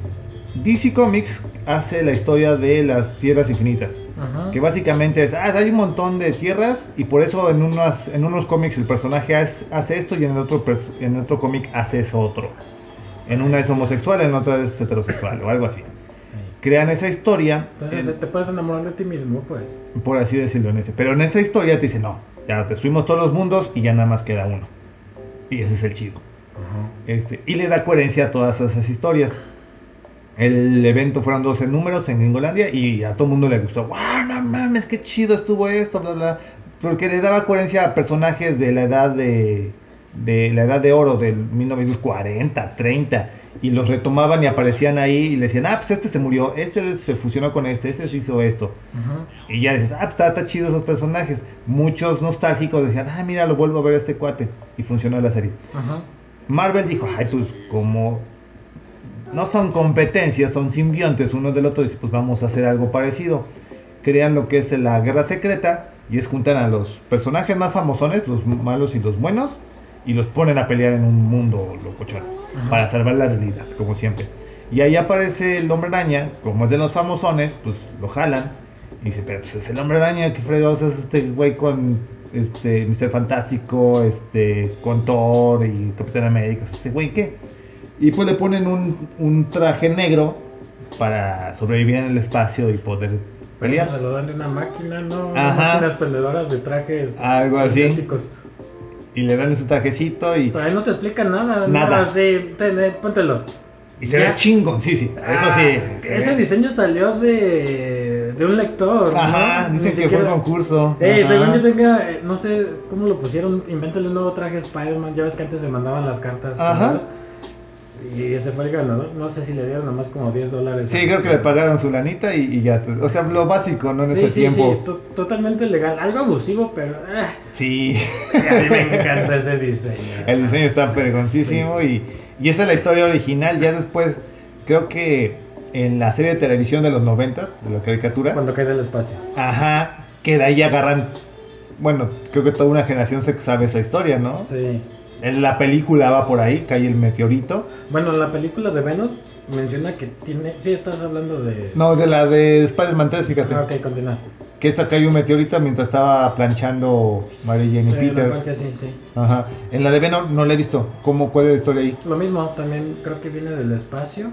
DC Comics hace la historia de las tierras infinitas. Ajá. Que básicamente es, ah, hay un montón de tierras y por eso en, unas, en unos cómics el personaje hace, hace esto y en el otro, en el otro cómic hace eso otro. En una es homosexual, en otra es heterosexual o algo así. Crean esa historia, Entonces, en- te puedes enamorar de ti mismo, pues. por así decirlo en ese. Pero en esa historia te dice, no, ya destruimos todos los mundos y ya nada más queda uno. Y ese es el chido. Ajá. Este, y le da coherencia a todas esas historias. El evento fueron 12 números en Gringolandia y a todo el mundo le gustó. ¡Wow! No mames, qué chido estuvo esto, bla, bla. Porque le daba coherencia a personajes de la edad de, de la edad de oro, del 1940, 30. Y los retomaban y aparecían ahí y le decían, ah, pues este se murió, este se fusionó con este, este se hizo esto. Ajá. Y ya dices, ah, pues, está, está chido esos personajes. Muchos nostálgicos decían, ah, mira, lo vuelvo a ver a este cuate. Y funcionó la serie. Marvel dijo, ay, pues como no son competencias, son simbiontes uno del otro, dice, pues vamos a hacer algo parecido. Crean lo que es la guerra secreta y es juntar a los personajes más famosones, los malos y los buenos, y los ponen a pelear en un mundo locochón Ajá. para salvar la realidad, como siempre. Y ahí aparece el hombre araña, como es de los famosones, pues lo jalan. Y dice, pero pues es el hombre araña, qué fregados es este güey con este Mr. Fantástico, este, con Thor y Capitán América, este güey qué. Y pues le ponen un, un traje negro para sobrevivir en el espacio y poder Pero pelear. eso se lo dan de una máquina, ¿no? Ajá. Máquinas pendedoras de trajes. Algo así. Y le dan su trajecito y, Pero ahí no te explica nada. Nada. No, sí, ten, póntelo. y se Ya. ve chingón, sí, sí, eso Ah, sí. se Ese ve. diseño salió de, de un lector. ¿no? Ajá, dicen Ni que fue un siquiera- concurso. Eh, según yo tenga, eh, no sé cómo lo pusieron, invéntale un nuevo traje Spider-Man, ya ves que antes se mandaban las cartas. Ajá. Y ese fue el ganador, no sé si le dieron nomás como 10 dólares. Sí, creo que le pagaron su lanita y, y ya. O sea, lo básico, ¿no? En Sí, ese sí, tiempo. sí, to- totalmente legal, algo abusivo, pero eh, Sí, a mí me encanta ese diseño. el diseño está Sí, pergoncísimo y, y esa es la historia original. Ya después, creo que en la serie de televisión de los 90, de la caricatura, Cuando cae del espacio. ajá, que de ahí agarran. Bueno, creo que toda una generación se sabe esa historia, ¿no? Sí. En la película va por ahí, cae el meteorito. Bueno, en la película de Venom menciona que tiene. Sí, estás hablando de. No, de la de Spider-Man 3, fíjate. Ah, ok, continúa. Que esta cayó un meteorito mientras estaba planchando Mary Jane y Sí, Peter. la cual que sí, sí. Ajá. En la de Venom no la he visto. ¿Cómo, ¿Cuál es la historia ahí? Lo mismo, también creo que viene del espacio,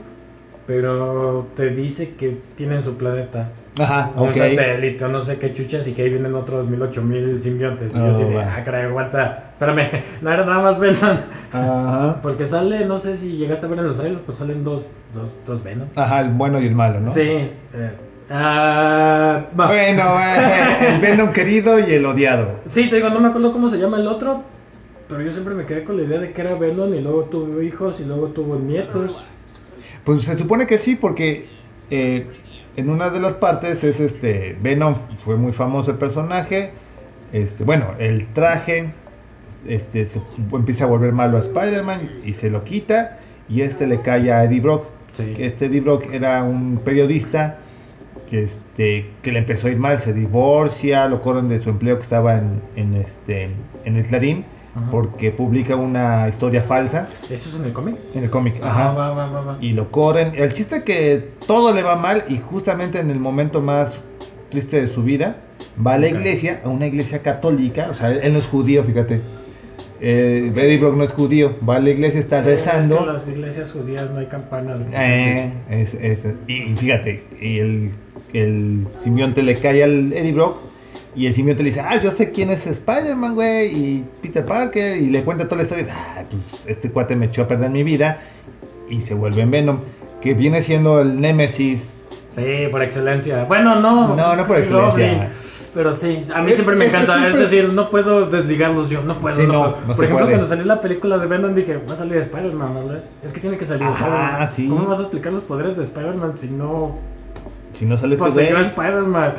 pero te dice que tienen su planeta. Ajá. Un satélite, o no sé qué chuchas, y que ahí vienen otros 1008 simbiontes. Y yo Oh, así de, va. ah, caray, aguanta. Espérame, no era nada más Venom. Ajá. Porque sale, no sé si llegaste a ver en los trailers, pues salen dos, dos, dos Venom. Ajá, el bueno y el malo, ¿no? Sí. eh, ah. Bueno, eh, el Venom querido y el odiado. Sí, te digo, no me acuerdo cómo se llama el otro, pero yo siempre me quedé con la idea de que era Venom y luego tuvo hijos y luego tuvo nietos. Pues se supone que sí, porque eh, en una de las partes es este. Venom fue muy famoso el personaje. Este, bueno, el traje. Este se empieza a volver malo a Spider-Man y se lo quita. Y este le cae a Eddie Brock. Sí. Este Eddie Brock era un periodista que, este, que le empezó a ir mal, se divorcia, lo corren de su empleo que estaba en, en, este, en el Clarín Ajá. porque publica una historia falsa ¿Eso es en el cómic? en el cómic. Ah, Ajá. va, va, va, va. Y lo corren. El chiste es que todo le va mal y justamente en el momento más triste de su vida va a la iglesia, a una iglesia católica, o sea, él no es judío, fíjate. Eh, Eddie Brock no es judío, va a la iglesia, está Eh, Es rezando. que en las iglesias judías no hay campanas. Eh, es- es- y fíjate, y el, el simbionte le cae al Eddie Brock y el simbionte le dice, ah, yo sé quién es Spider-Man, güey, y Peter Parker, y le cuenta toda la historia, ah, pues este cuate me echó a perder mi vida, y se vuelve en Venom, que viene siendo el némesis. Sí, por excelencia. Bueno, no. No, no por excelencia. Pero sí, a mí Es- siempre me es encanta. Es, decir, no puedo desligarlos yo. No puedo. Sí, no, no, puedo. no Por se ejemplo, puede. cuando salió la película de Venom, dije, va a salir Spider-Man, ¿verdad? Es que tiene que salir Spider-Man. sí. ¿Cómo me vas a explicar los poderes de Spider-Man si no Si no sale este poseyó a güey. Spider-Man?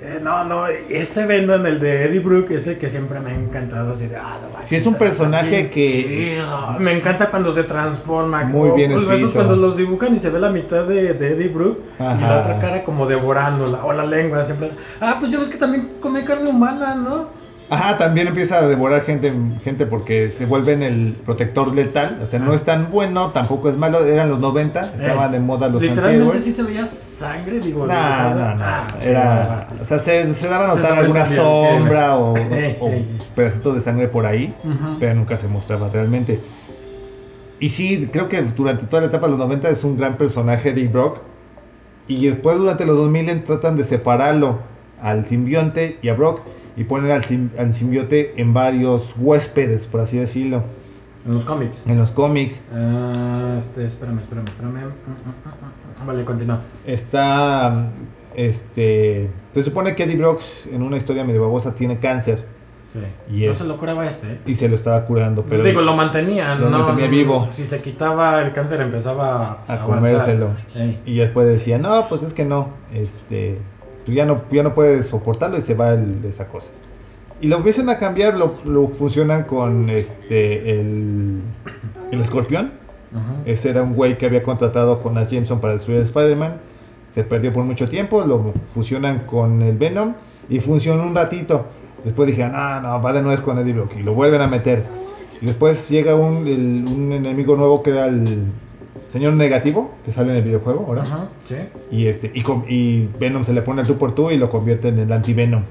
Eh, no, no, ese Venom, el de Eddie Brooke, ese que siempre me ha encantado. Así de, ah, no Sí, es un personaje que- chido. Me encanta cuando se transforma. Muy O- bien esos escrito. cuando los dibujan y se ve la mitad de, de Eddie Brooke y la otra cara como devorándola. O la lengua siempre. Ah, pues ya ves que también come carne humana, ¿no? Ajá, también empieza a devorar gente, gente porque se vuelven el protector letal. O sea, no es tan bueno, tampoco es malo. Eran los 90, estaban Eh, de moda los Literalmente antihéroes. sí se veía sangre, digo. No, no, no. Ah, Era, o sea, se, se daba a notar alguna sombra o, Eh, o eh. pedacitos de sangre por ahí, pero nunca se mostraba realmente. Y sí, creo que durante toda la etapa de los 90 es un gran personaje de Brock. Y después durante los 2000 tratan de separarlo al simbionte y a Brock y poner al, sim- al simbionte en varios huéspedes, por así decirlo, En los cómics. en los cómics. Ah, este, espérame, espérame, espérame. Mm, mm, mm. Vale, continúa. Está, este, se supone que Eddie Brock en una historia medio babosa tiene cáncer Sí. Y no es- se lo curaba este. ¿eh? y se lo estaba curando, pero Digo, lo mantenía. lo no, mantenía vivo. Si se quitaba el cáncer empezaba a avanzar. comérselo. Y después decía, no, pues es que no, este, pues ya no, ya no puedes soportarlo y se va el- esa cosa. Y lo empiezan a cambiar, lo, lo funcionan con este, el, el escorpión. Ese era un güey que había contratado a Jonas Jameson para destruir a Spider-Man. Se perdió por mucho tiempo, lo fusionan con el Venom y funcionó un ratito. Después dijeron, ah, no, va de nuez con Eddie Brock y lo vuelven a meter. Y después llega un, el- un enemigo nuevo que era el señor negativo, que sale en el videojuego ahora. Ujú, Sí. Y, este, y, y Venom se le pone al tú por tú y lo convierte en el anti-Venom.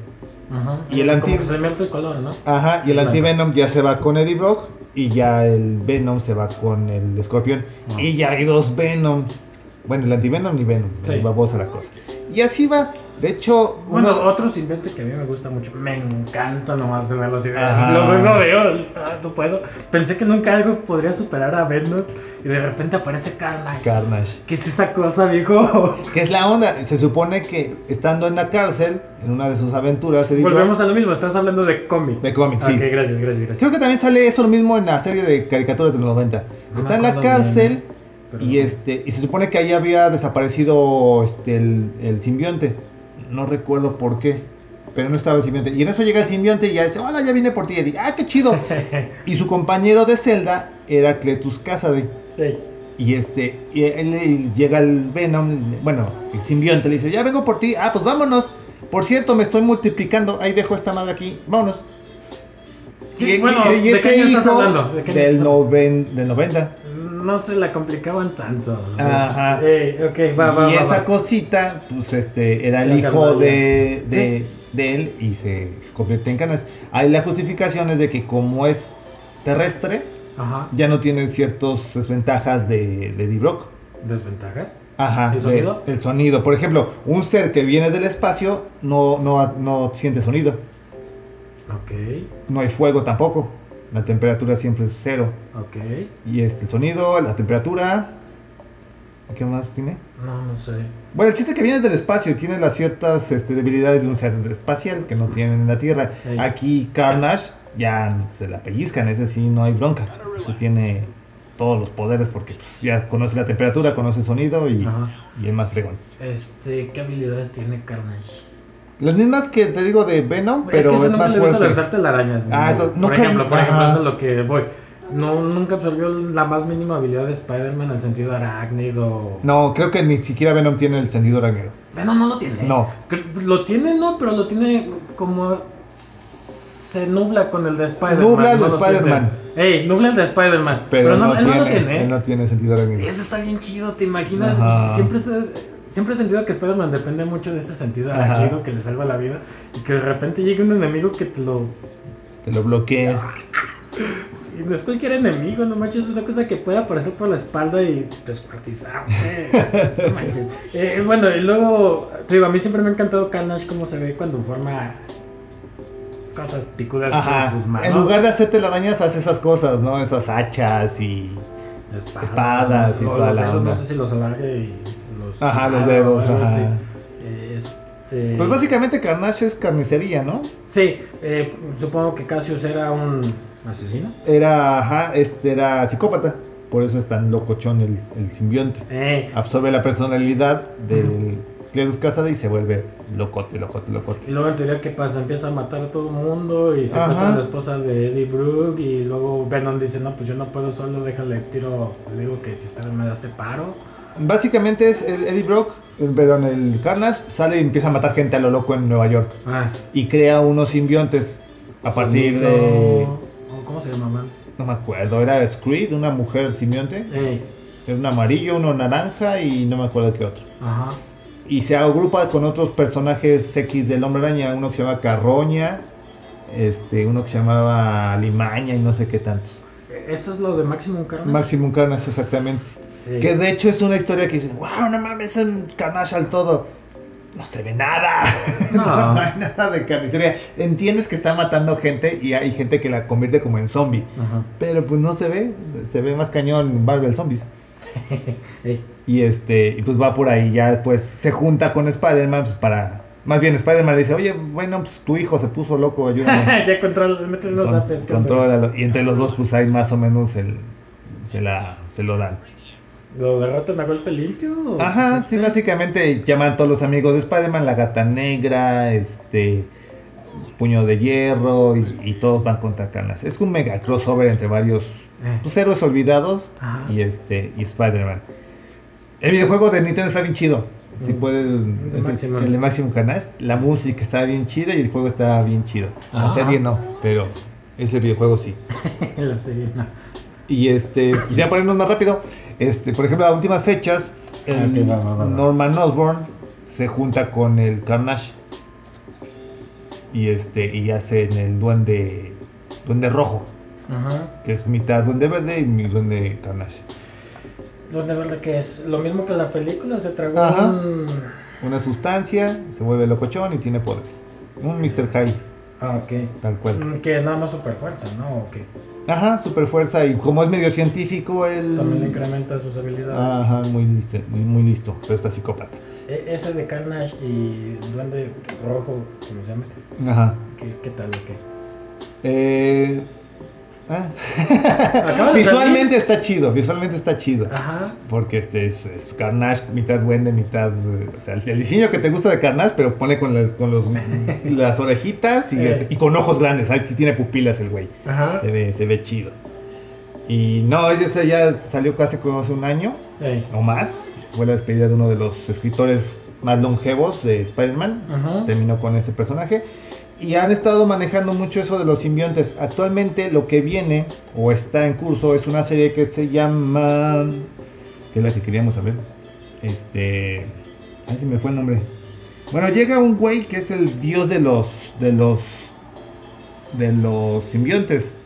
Ujú. Y el anti- se le el color, ¿no? Ajá, y el anti-Venom ya se va con Eddie Brock y ya el Venom se va con el escorpión. Ah. Y ya hay dos Venoms. Bueno, el anti-Venom y Venom. Sí. Sí. Babosa la cosa. Y así va. De hecho, Bueno, uno- otro simbionte que a mí me gusta mucho, me encanta nomás de verlo así. de- Ajá. Lo, veo, lo veo, ah, no puedo. Pensé que nunca algo podría superar a Venom y de repente aparece Carnage. Carnage. ¿Qué es esa cosa, viejo? ¿Qué es la onda? Se supone que estando en la cárcel, en una de sus aventuras, Eddie Volvemos Brock- a lo mismo, estás hablando de cómics. De cómics, sí. Ok, gracias, gracias, gracias. Creo que también sale eso lo mismo en la serie de caricaturas de los 90. No Está en la cárcel bien, pero- y este y se supone que ahí había desaparecido este, el, el simbionte. No recuerdo por qué, pero no estaba el simbionte. Y en eso llega el simbionte y ya dice, hola, ya vine por ti. Y dice, ah, qué chido. y su compañero de celda era Cletus Cassidy. Ey, Y este, y él, llega el Venom, bueno, el simbionte le dice, ya vengo por ti, ah, pues vámonos. Por cierto, me estoy multiplicando, ahí dejo esta madre aquí, vámonos. Sí, y, bueno, y- y ¿de ese qué año estás hijo hablando? ¿De qué año del, noven, del 90. No se la complicaban tanto. Ajá. Va, va, y va, esa cosita, pues este, era Se el hijo de, de, él y se convierte en canas. Ahí la justificación es de que como es terrestre, Ajá. ya no tiene ciertas desventajas de, de D-Brock. ¿Desventajas? Ajá, ¿El de- sonido? el sonido. Por ejemplo, un ser que viene del espacio no, no, no siente sonido. Ok, No hay fuego tampoco. La temperatura siempre es cero. ok. Y este, el sonido, la temperatura. ¿Qué más tiene? No, no sé. Bueno, el chiste que viene del espacio tiene las ciertas este, debilidades de un ser espacial que no tienen en la Tierra. Aquí Carnage ya se la pellizcan, ese sí no hay bronca. Ese tiene todos los poderes porque pues, ya conoce la temperatura, conoce el sonido y, y es más fregón. Este, ¿qué habilidades tiene Carnage? Las mismas que te digo de Venom, es pero que es, ese nunca más le gusta fuerte. lanzar telarañas. Ah, ¿no? eso, por nunca- ejemplo, por ejemplo, eso es lo que voy. No, nunca absorbió la más mínima habilidad de Spider-Man en el sentido arácnido. No, creo que ni siquiera Venom tiene el sentido arácnido. Bueno, no lo tiene. No. Lo tiene, no, pero lo tiene como se nubla con el de Spider-Man. Nubla el de ¿no Spider-Man. Ey, nubla el de Spider-Man. Pero, no, él tiene, no lo tiene. él no tiene sentido arácnido. Eso está bien chido, ¿te imaginas? Ajá. Siempre, se- siempre he sentido que Spider-Man depende mucho de ese sentido arácnido que le salva la vida. Y que de repente llegue un enemigo que te lo. Te lo bloquea. Y no es cualquier enemigo, no manches, es una cosa que puede aparecer por la espalda y descuartizarte. no manches. Eh, bueno, y luego, te digo, a mí siempre me ha encantado Carnage cómo se ve cuando forma cosas picudas Ajá. con sus manos. En lugar de hacerte telarañas, hace esas cosas, ¿no? Esas hachas y. espadas, espadas y toda los la dedos, onda. No sé si los alargue y. Ajá, los dedos, algo ajá. Eh, Este... Pues básicamente Carnage es carnicería, ¿no? Sí, eh, supongo que Cassius era un asesino. Era, ajá, este era psicópata. Por eso es tan locochón el, el simbionte. Eh, Absorbe la personalidad del Cletus Casada y se vuelve locote, locote, locote. y luego en teoría, ¿qué pasa? Empieza a matar a todo el mundo y secuestra Ajá. a la esposa de Eddie Brooke. Y luego Venom dice: No, pues yo no puedo solo, déjale tiro. Le digo que si espera me hace paro. Básicamente es el Eddie Brock, eh, perdón, el Carnage sale y empieza a matar gente a lo loco en Nueva York. Ah, Y crea unos simbiontes a partir sonido- de. ¿Cómo se llamaban? No me acuerdo, era Screed, una mujer simbionte. Eh, Era un amarillo, uno naranja y no me acuerdo qué otro. ajá. Y se agrupa con otros personajes X del Hombre Araña, uno que se llama Carroña, este, uno que se llamaba Limaña y no sé qué tantos. Eh, Eso es lo de Maximum Carnage. Maximum Carnage, exactamente. Que de hecho es una historia que dicen, wow, no mames, es un Carnage al todo. No se ve nada. No. No. hay nada de carnicería. Entiendes que está matando gente y hay gente que la convierte como en zombie. Ajá. Pero pues no se ve, se ve más cañón Marvel Zombies. Y este, y pues va por ahí, ya después se junta con Spider-Man pues, para. Más bien, Spider-Man le dice, oye, bueno, pues tu hijo se puso loco, ayúdame. ya controla, mete unos Con- contrólalo. Y entre los dos, pues ahí más o menos el, se, la, se lo dan. ¿Lo derrotan a golpe limpio? Ajá, sí, básicamente llaman todos los amigos de Spider-Man, la gata negra, este. Puño de hierro y, y todos van contra Carnage. Es un mega crossover entre varios Eh, pues, héroes olvidados Ajá. y este y Spider-Man. El videojuego de Nintendo está bien chido. Si Mm. puedes, El de Maximum Carnage. La música está bien chida y el juego está bien chido. La Ajá. serie no, pero ese videojuego sí. la serie, no. Y este, pues ya ponernos más rápido. Este, por ejemplo, a últimas fechas, el Ah, ok, va, va, va, va. Norman Osborn se junta con el Carnage y este y hacen el duende duende rojo, Ajá. que es mitad duende verde y mi duende Carnage. ¿Dónde verdad que es? Lo mismo que la película, se tragó un... Una sustancia, se vuelve locochón y tiene poderes. Un Mr. Hyde, Ah, ok. tal cual. Mm, Que es nada más super fuerza, ¿no? ¿O qué? Ajá, super fuerza y como es medio científico, él... También incrementa sus habilidades. Ajá, muy listo, muy listo, pero está psicópata. E- ese de Carnage y Duende Rojo, ¿cómo se llama? Ajá. ¿Qué, qué tal o qué? Eh, ah. Visualmente está chido, visualmente está chido. Ajá. Porque este es, es Carnage, mitad duende, mitad. eh, O sea, el, el diseño que te gusta de Carnage, pero pone con las, con los, las orejitas y, Eh. este- y con ojos grandes. Ahí sí tiene pupilas el güey. Ajá. Se ve, se ve chido. Y no, ese ya salió casi como hace un año o más. Fue la despedida de uno de los escritores más longevos de Spider-Man. Terminó con ese personaje. Y han estado manejando mucho eso de los simbiontes. Actualmente lo que viene o está en curso es una serie que se llama... que es la que queríamos saber. Este... Ay, se me fue el nombre. Bueno, llega un güey que es el dios de los... de los... de los simbiontes.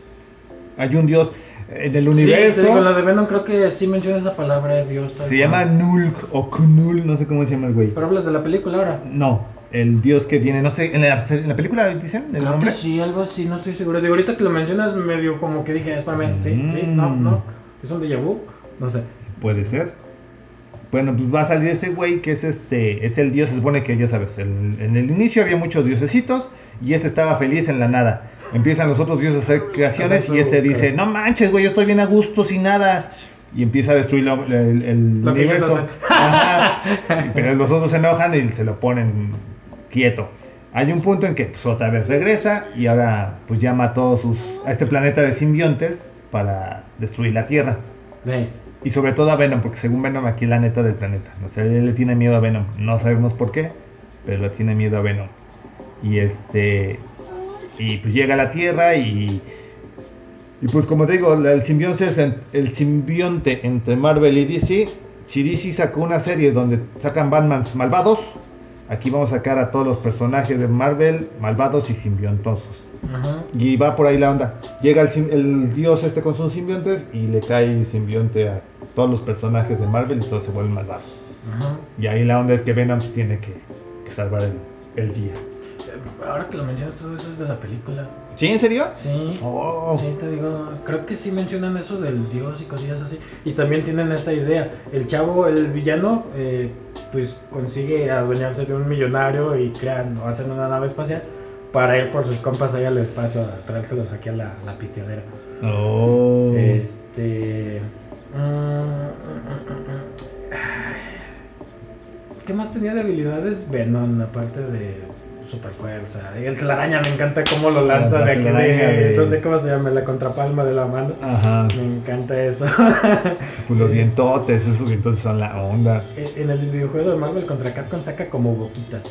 Hay un dios en el Sí, universo. te digo, la de Venom creo que sí menciona esa palabra de Dios. se llama Nulk o Knul, no sé cómo se llama el güey. Pero hablas de la película ahora. No, el dios que viene, no sé, en la, en la película dicen el Creo nombre. que sí, algo así, no estoy seguro. Digo, ahorita que lo mencionas, medio como que dije, espérame, sí, sí, no, Mm. no. ¿Es un déjà vu? No sé. Puede ser. Bueno, pues va a salir ese güey que es este, es el dios, se supone que ya sabes, el- en el inicio había muchos diosecitos y ese estaba feliz en la nada. Empiezan los otros dioses a hacer creaciones y este dice, no manches, güey, yo estoy bien a gusto sin nada. Y empieza a destruir el, el universo. Ajá. Pero los otros se enojan y se lo ponen quieto. Hay un punto en que pues, otra vez regresa y ahora pues llama a todos sus, a este planeta de simbiontes para destruir la Tierra. Y sobre todo a Venom, porque según Venom aquí es la neta del planeta. O sea, él le tiene miedo a Venom. No sabemos por qué, pero le tiene miedo a Venom. Y este. y pues llega a la Tierra y... Y pues como te digo, el simbionte, el simbionte entre Marvel y DC, si DC sacó una serie donde sacan Batmans malvados, aquí vamos a sacar a todos los personajes de Marvel malvados y simbiontosos. Ajá. Y va por ahí la onda. Llega el, dios este con sus simbiontes y le cae simbionte a todos los personajes de Marvel y todos se vuelven malvados. Ajá. Y ahí la onda es que Venom tiene que, que salvar el, el día. Ahora que lo mencionas, todo eso es de la película. ¿Sí? ¿En serio? Sí. Oh. Sí, te digo, creo que sí mencionan eso del dios y cosillas así. Y también tienen esa idea. El chavo, el villano, eh, pues consigue adueñarse de un millonario y crean o hacen una nave espacial para ir por sus compas ahí al espacio a traérselos aquí a la, la pisteadera. Oh. Este. mm, ay. ¿Qué más tenía de habilidades Venom aparte de super fuerza? Y el telaraña me encanta cómo lo lanza La de aquí de, No sé cómo se llama, la contrapalma de la mano. Ajá. Me encanta eso. Pues los dientotes, esos dientotes son la onda. en el videojuego de Marvel contra Capcom saca como boquitas.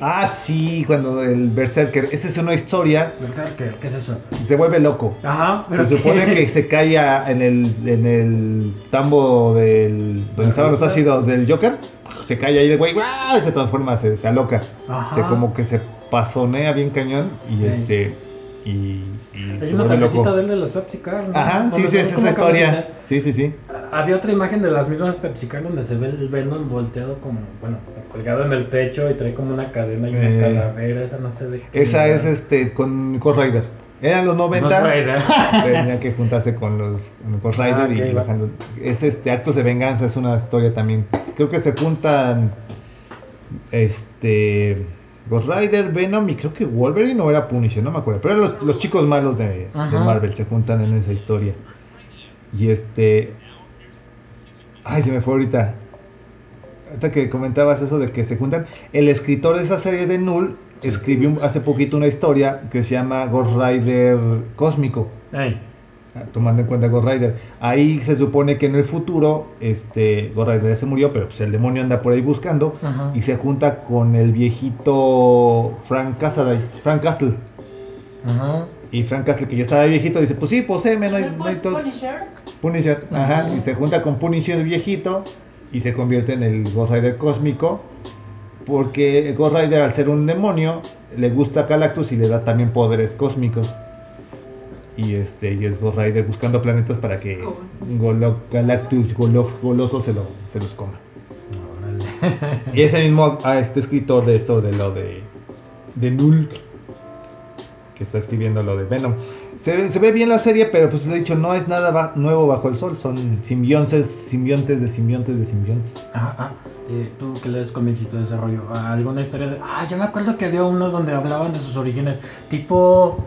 Ah, sí, cuando el Berserker, esa es una historia, Berserker, ¿qué es eso? se vuelve loco. Ajá. Se supone que se cae en el, en el tambo del, donde estaban los ácidos del Joker. Se cae ahí el güey ¡guau! se transforma, se, se aloca. Ajá. Se como que se pasonea bien cañón y este y, y Hay se una tarjetita loco. de él de las Pepsi Car, ¿no? Ajá, sí, sí, es esa historia. Sí, sí, sí. Había otra imagen de las mismas Pepsi Car donde se ve el Venom volteado como, bueno, colgado en el techo y trae como una cadena y una Eh. calavera, esa no sé de qué Esa es este con Ghost Rider. Eran los 90. Ghost Rider. Tenía que juntarse con los Ghost Rider Ah, y bajando. Es este Actos de Venganza, es una historia también. Creo que se juntan este Ghost Rider, Venom y creo que Wolverine o era Punisher, no me acuerdo. Pero eran los, los chicos malos de, de. Marvel se juntan en esa historia. Y este. Ay, se me fue ahorita. Ahorita que comentabas eso de que se juntan. El escritor de esa serie de Null Escribió un- hace poquito una historia que se llama Ghost Rider Cósmico. Ah, Tomando en cuenta Ghost Rider. Ahí se supone que en el futuro, este, Ghost Rider ya se murió, pero pues el demonio anda por ahí buscando. ajá. Y se junta con el viejito Frank Castle. Frank Castle. Ajá. Y Frank Castle, que ya estaba viejito, dice: Pues sí, poséeme, no hay, no hay tox". Punisher. Punisher, ajá, y se junta con Punisher viejito y se convierte en el Ghost Rider cósmico. Porque el Ghost Rider, al ser un demonio, le gusta a Galactus y le da también poderes cósmicos. Y este y es Ghost Rider buscando planetas para que. Golo- Galactus golo- goloso se, lo, se los coma. Órale. Y ese mismo a este escritor de esto, de lo de, de Null, que está escribiendo lo de Venom. Se, ve- se ve bien la serie, pero pues de hecho no es nada ba- nuevo bajo el sol. Son simbiontes, simbiontes de simbiontes de simbiontes. Ajá, ah, eh, tú que lees cómics y todo ese rollo, ah, ¿alguna historia de.? Ah, yo me acuerdo que había uno donde hablaban de sus orígenes, tipo.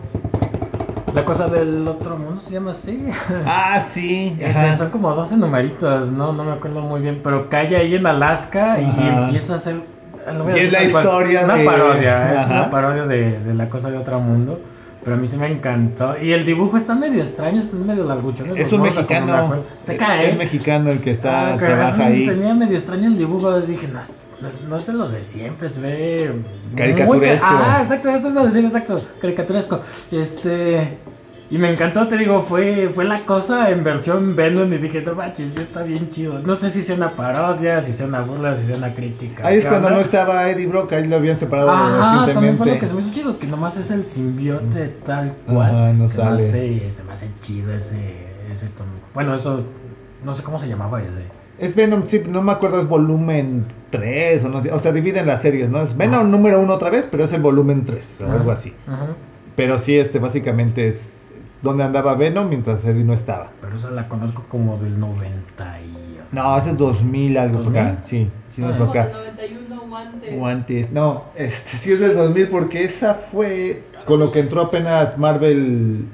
La cosa del otro mundo se llama así. Ah, sí. Ese, ajá. son como 12 numeritos, no, no me acuerdo muy bien, pero cae ahí en Alaska y Ajá. empieza a a Y es la tal cual, historia Una de- parodia, es Ajá. una parodia de, de la cosa de otro mundo. Pero a mí sí me encantó. Y el dibujo está medio extraño, está medio larguchón. Es un mexicano. Se es- cae. Es mexicano el que está, Ah, es trabaja ahí. Tenía medio extraño el dibujo. Dije, no, es- no, no es de lo de siempre, se ve. muy Caricaturesco. ca- ah, exacto, eso iba a decir, exacto. Caricaturesco. Este. Y me encantó, te digo, fue, fue la cosa en versión Venom. Y dije, no manches, sí está bien chido. No sé si sea una parodia, si sea una burla, si sea una crítica. Ahí es ¿qué cuando onda? no estaba Eddie Brock, ahí lo habían separado Ajá, también fue lo que se me hizo chido, que nomás es el simbionte tal cual. Ajá, no sale. sé, se me hace chido ese, ese tono. Bueno, eso, no sé cómo se llamaba ese. Es Venom, sí, no me acuerdo, es volumen 3 o no sé, o sea, dividen las series, ¿no? Es Venom Ajá. número 1 otra vez, pero es el volumen 3 o Ajá, algo así. Ajá. Pero sí, este básicamente es donde andaba Venom mientras Eddie no estaba. Pero esa la conozco como del 90 y... No, ese es 2000 algo por acá. ¿2000? Sí, sí, no es Ah. por Como del acá. 91 guantes. O antes, no, este sí es del 2000 porque esa fue con lo que entró apenas Marvel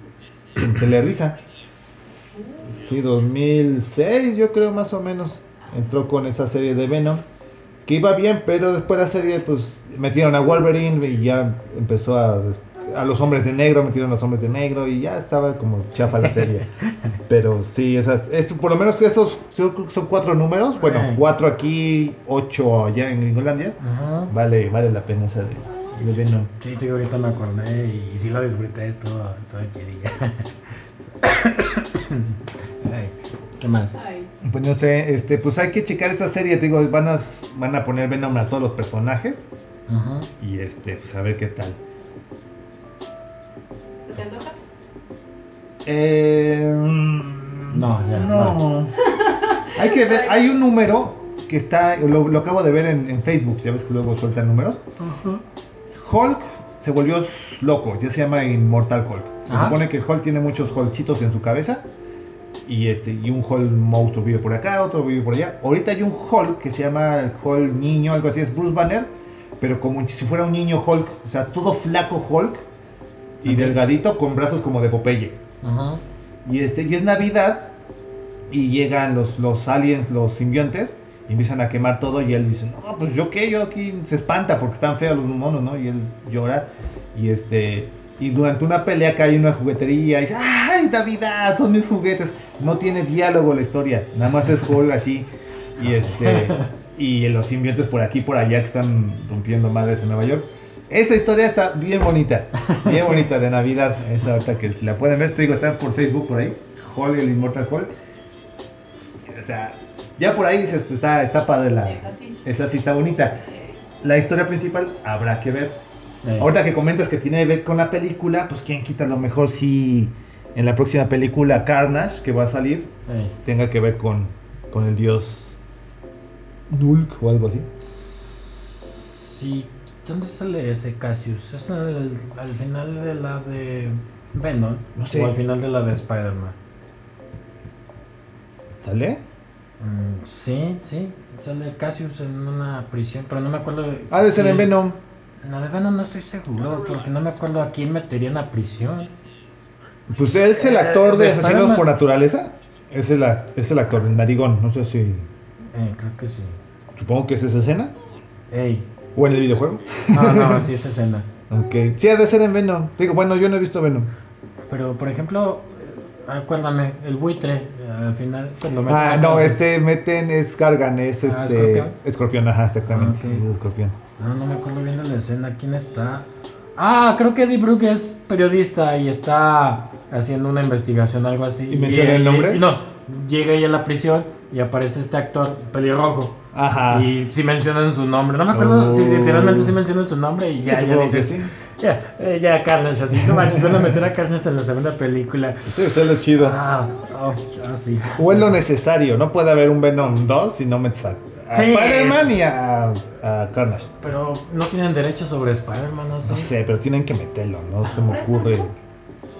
en Telerisa. Sí, 2006 yo creo más o menos. Entró con esa serie de Venom. Que iba bien, pero después de la serie pues metieron a Wolverine y ya empezó a... A los hombres de negro, metieron a los hombres de negro y ya estaba como chafa la serie. Pero sí, esas, es, por lo menos esos son, son cuatro números. Bueno, cuatro aquí, ocho allá en Gringolandia. Ajá. Vale, vale la pena esa de, de Venom. Sí, te digo, ahorita me acordé y, y sí lo disfruté, estuvo, estuvo. Ay, ¿Qué más? Ay, Pues no sé, este, pues hay que checar esa serie, te digo, van a, van a poner Venom a todos los personajes Ujú. y este, pues a ver qué tal. ¿Se te antoja? Eh, mm, No, ya, no. hay que ver, hay un número que está, lo, lo acabo de ver en, en Facebook, ya ves que luego sueltan números. Hulk se volvió loco, ya se llama Inmortal Hulk. Se Ajá. supone que Hulk tiene muchos Hulkchitos en su cabeza. Y este, y un Hulk monstruo vive por acá, otro vive por allá. Ahorita hay un Hulk que se llama el Hulk niño, algo así, es Bruce Banner, pero como si fuera un niño Hulk, o sea, todo flaco Hulk y delgadito con brazos como de Popeye. Y este, y es Navidad y llegan los, los aliens, los simbiontes, y empiezan a quemar todo y él dice, no, pues yo qué, yo aquí se espanta porque están feos los monos, ¿no? Y él llora y este... Y durante una pelea cae una juguetería y dice, ¡ay, Navidad! Son mis juguetes. No tiene diálogo la historia, nada más es Hulk así. Y este... Y los simbiontes por aquí por allá que están rompiendo madres en Nueva York. Esa historia está bien bonita, bien bonita de Navidad. Esa ahorita que si la pueden ver, te digo, está por Facebook por ahí. Hulk, el Immortal Hulk. O sea, ya por ahí dices, está, está padre la. Es así. Esa sí está bonita. La historia principal habrá que ver. Eh, Ahorita que comentas que tiene que ver con la película, pues quién quita a lo mejor si en la próxima película Carnage que va a salir eh. tenga que ver con, con el dios Nulk o algo así. Sí, ¿dónde sale ese Cassius? ¿Es al, al final de la de Venom? No sé. ¿O al final de la de Spider-Man? ¿Sale? Mm, sí, sí. Sale Cassius en una prisión, pero no me acuerdo. Ha de ser en Venom. En la de Venom no estoy seguro, porque no me acuerdo a quién meterían a prisión. Pues él es el Eh, actor de de Asesinos por Naturaleza. Es el, es el actor, el narigón. No sé si. Eh, creo que sí. Supongo que es esa escena. Ey, O en el videojuego. no, no, sí es escena. Ok. Sí, ha de ser en Venom. Digo, bueno, yo no he visto Venom. Pero, por ejemplo, acuérdame, el buitre, eh, al final, pues lo meten Ah, no, este meten es Gargan, es Ah, este. ¿Escorpión? Escorpión, ajá, exactamente. Ah, es escorpión. No, no me acuerdo bien de la escena. ¿Quién está? Ah, creo que Eddie Brooke es periodista y está haciendo una investigación, algo así. ¿Y menciona el nombre? y no, llega ella a la prisión y aparece este actor pelirrojo. Ajá. Y si mencionan su nombre. No me acuerdo Oh. si literalmente sí mencionan su nombre y Sí, ya, ya supongo que dices. sí. Ya, eh, ya, Carlos, así. No manches, van a meter a Carlos en la segunda película. Sí, eso es lo chido. Ah, oh, ah, sí. O es lo necesario. No puede haber un Venom 2 si no metes a, a Sí. Spider-Man y a, a Carnage. Pero no tienen derecho sobre Spider-Man, no sé. No sé, pero tienen que meterlo, no se me ocurre.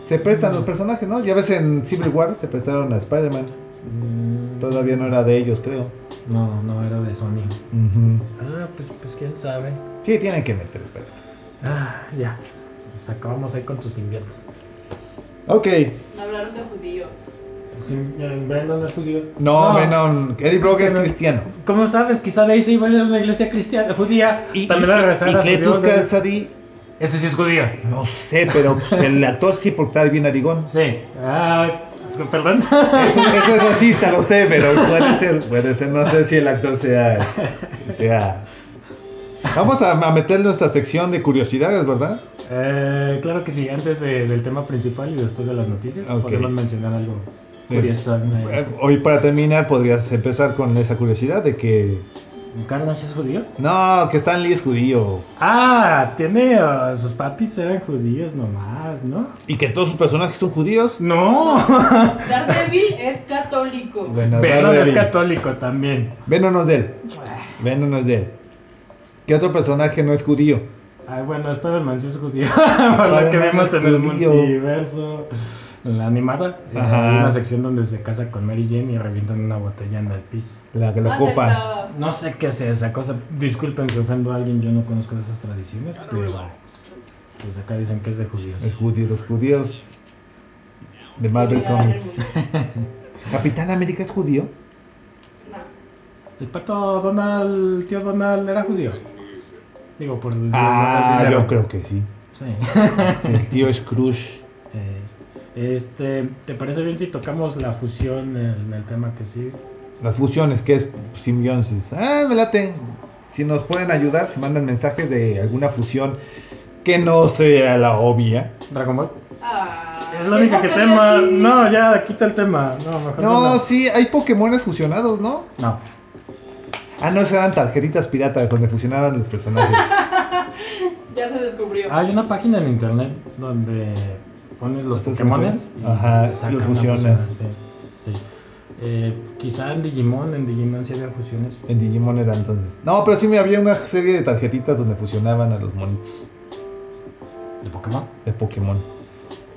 Se prestan los personajes, ¿no? Ya ves en Civil War se prestaron a Spider-Man. Mm, Todavía no era de ellos, creo. No, no era de Sony. Ujú. Ah, pues, pues quién sabe. Sí, tienen que meter Spider-Man. Ah, ya. Pues acabamos ahí con tus inviernos. Ok. Hablaron de judíos. Venom no es judío. No, Venom. Eddie Brock es cristiano. ¿Cómo sabes? Quizá de ahí se iba a ir a una iglesia cristiana, judía. Y, También a regresar y a Cletus ¿no? Cassidy, Ese sí es judío. no sé, pero pues, el actor sí porque está bien narigón. Sí. Ah, perdón. Eso, eso es racista, lo sé, pero puede ser, puede ser. No sé si el actor sea. sea... Vamos a, a meter nuestra sección de curiosidades, ¿verdad? Eh, claro que sí, antes de- del tema principal y después de las noticias, Ok. podemos mencionar algo curioso. Eh, Hoy para terminar podrías empezar con esa curiosidad de que... ¿Carnage es judío? No, que Stan Lee es judío. Ah, tiene. ah, sus papis eran judíos nomás, ¿no? Y que todos sus personajes son judíos. No. Daredevil es católico. Bueno, Venom es católico también. Venom no es de él. Venom no es de él. ¿Qué otro personaje no es judío? Ay, bueno, Spider-Man sí es judío. Por lo que es en el judío. multiverso. En la animada, eh, Ajá. hay una sección donde se casa con Mary Jane y revientan una botella en el piso. La que lo acepto. No sé qué sea esa cosa. Disculpen que ofendo a alguien, yo no conozco de esas tradiciones, pero pues acá dicen que es de judíos. Es judío, los judíos de Marvel Comics. ¿Capitán América es judío? No. El pato Donald, el tío Donald era judío. Digo, por el Ah, yo creo que sí. Sí. Sí, el tío Scrooge. Este, ¿te parece bien si tocamos la fusión en el tema que sigue? Las fusiones, que es simbiosis. Ah, me late. si nos pueden ayudar, si mandan mensajes de alguna fusión que no sea la obvia. Dragon Ball. Ah, Es la única que ¿qué pasaría tema. No, ya, quita el tema. No, mejor No, no. sí, hay Pokémones fusionados, ¿no? No. Ah, no, esas eran tarjetitas piratas donde fusionaban los personajes. Ya se descubrió. Hay una página en internet donde pones los ¿Haces Pokémones fusiones? Ajá, los fusión, Sí. sí. Eh, quizá en Digimon, en Digimon sí había fusiones. En Digimon era entonces. No, pero sí me había una serie de tarjetitas donde fusionaban a los monitos de Pokémon. de Pokémon.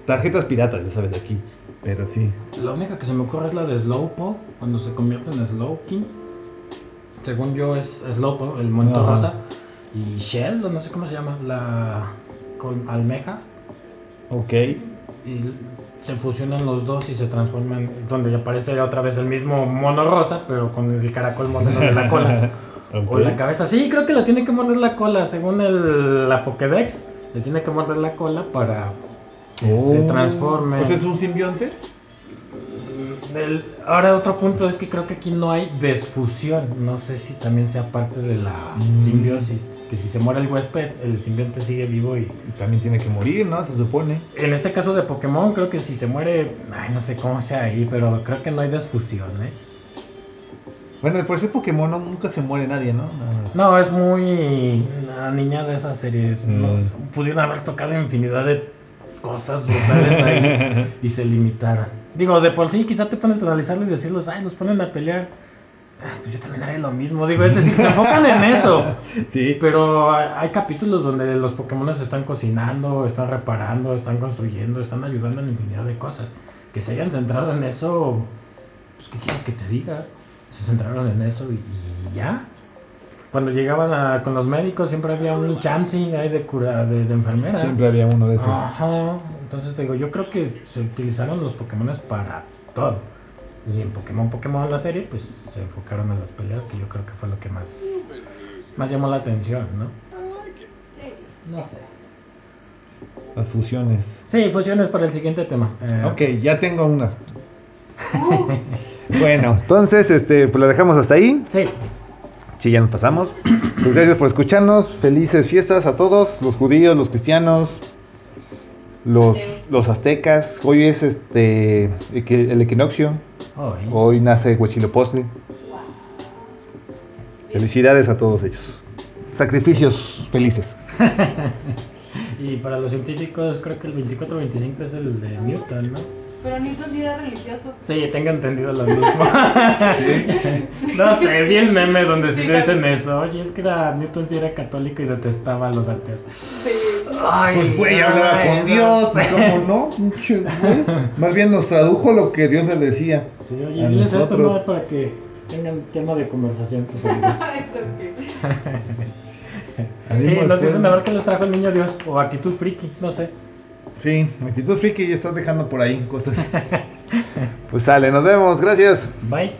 Tarjetas piratas, ya sabes, de aquí. Pero sí. La única que se me ocurre es la de Slowpoke, cuando se convierte en Slowking. Según yo es Slowpoke, el monito Ajá. rosa. Y Shell, o no sé cómo se llama, la col- almeja. Ok. Y se fusionan los dos y se transforman, donde aparece otra vez el mismo mono rosa, pero con el caracol mordiendo la cola. O la cabeza. Sí, creo que le tiene que morder la cola, según el, la Pokédex. Le tiene que morder la cola para que se Oh. transforme. Sea, es un simbionte. Mm, el- ahora otro punto es que creo que aquí no hay desfusión. No sé si también sea parte de la Mm. simbiosis. Que si se muere el huésped, el simbionte sigue vivo y... Y también tiene que morir, ¿no? Se supone. En este caso de Pokémon, creo que si se muere... Ay, no sé cómo sea ahí, pero creo que no hay desfusión, ¿eh? Bueno, por ese Pokémon no- nunca se muere nadie, ¿no? Nada más. No, es muy niña de esas series. ¿no? Mm. Pudieron haber tocado infinidad de cosas brutales ahí y se limitaron. Digo, de por sí quizá te pones a analizarlo y decirlos, ay, los ponen a pelear. Ah, pues yo también haré lo mismo. Digo, es decir, se enfocan en eso. Sí. Pero hay capítulos donde los Pokémon están cocinando, están reparando, están construyendo, están ayudando en infinidad de cosas. Que se hayan centrado en eso, pues, ¿qué quieres que te diga? Se centraron en eso y, y ya. Cuando llegaban a- con los médicos siempre había un Chansey ahí de cura, de, de enfermera. Siempre había uno de esos. Ajá. Entonces te digo, yo creo que se utilizaron los Pokémon para todo. Y en Pokémon Pokémon la serie, pues se enfocaron en las peleas, que yo creo que fue lo que más, más llamó la atención, ¿no? Sí. No sé. Las fusiones. Sí, fusiones para el siguiente tema. Eh, Ok, ya tengo unas. bueno, entonces, este, pues la dejamos hasta ahí. Sí, Sí, ya nos pasamos. Pues gracias por escucharnos. Felices fiestas a todos, los judíos, los cristianos, los, los aztecas. Hoy es este el equinoccio. Hoy. Nace Huitzilopochtli. Felicidades a todos ellos. Sacrificios felices. Y para los científicos, creo que el 24-25 es el de Newton, ¿no? Pero Newton sí era religioso. Sí, tengo entendido lo mismo. no sé, vi el meme donde sí Sí, dicen también. eso. Oye, es que era, Newton sí era católico y detestaba a los ateos. Sí. Ay, Pues güey, hablaba con no Dios, sé. ¿cómo no? Más bien nos tradujo lo que Dios le decía. Sí, oye, A diles esto. ¿no? para que tengan tema de conversación. Sí, nos dicen a ver qué les trajo el niño Dios o actitud friki, no sé. Sí, actitud friki y estás dejando por ahí cosas. Pues sale, nos vemos, gracias. Bye.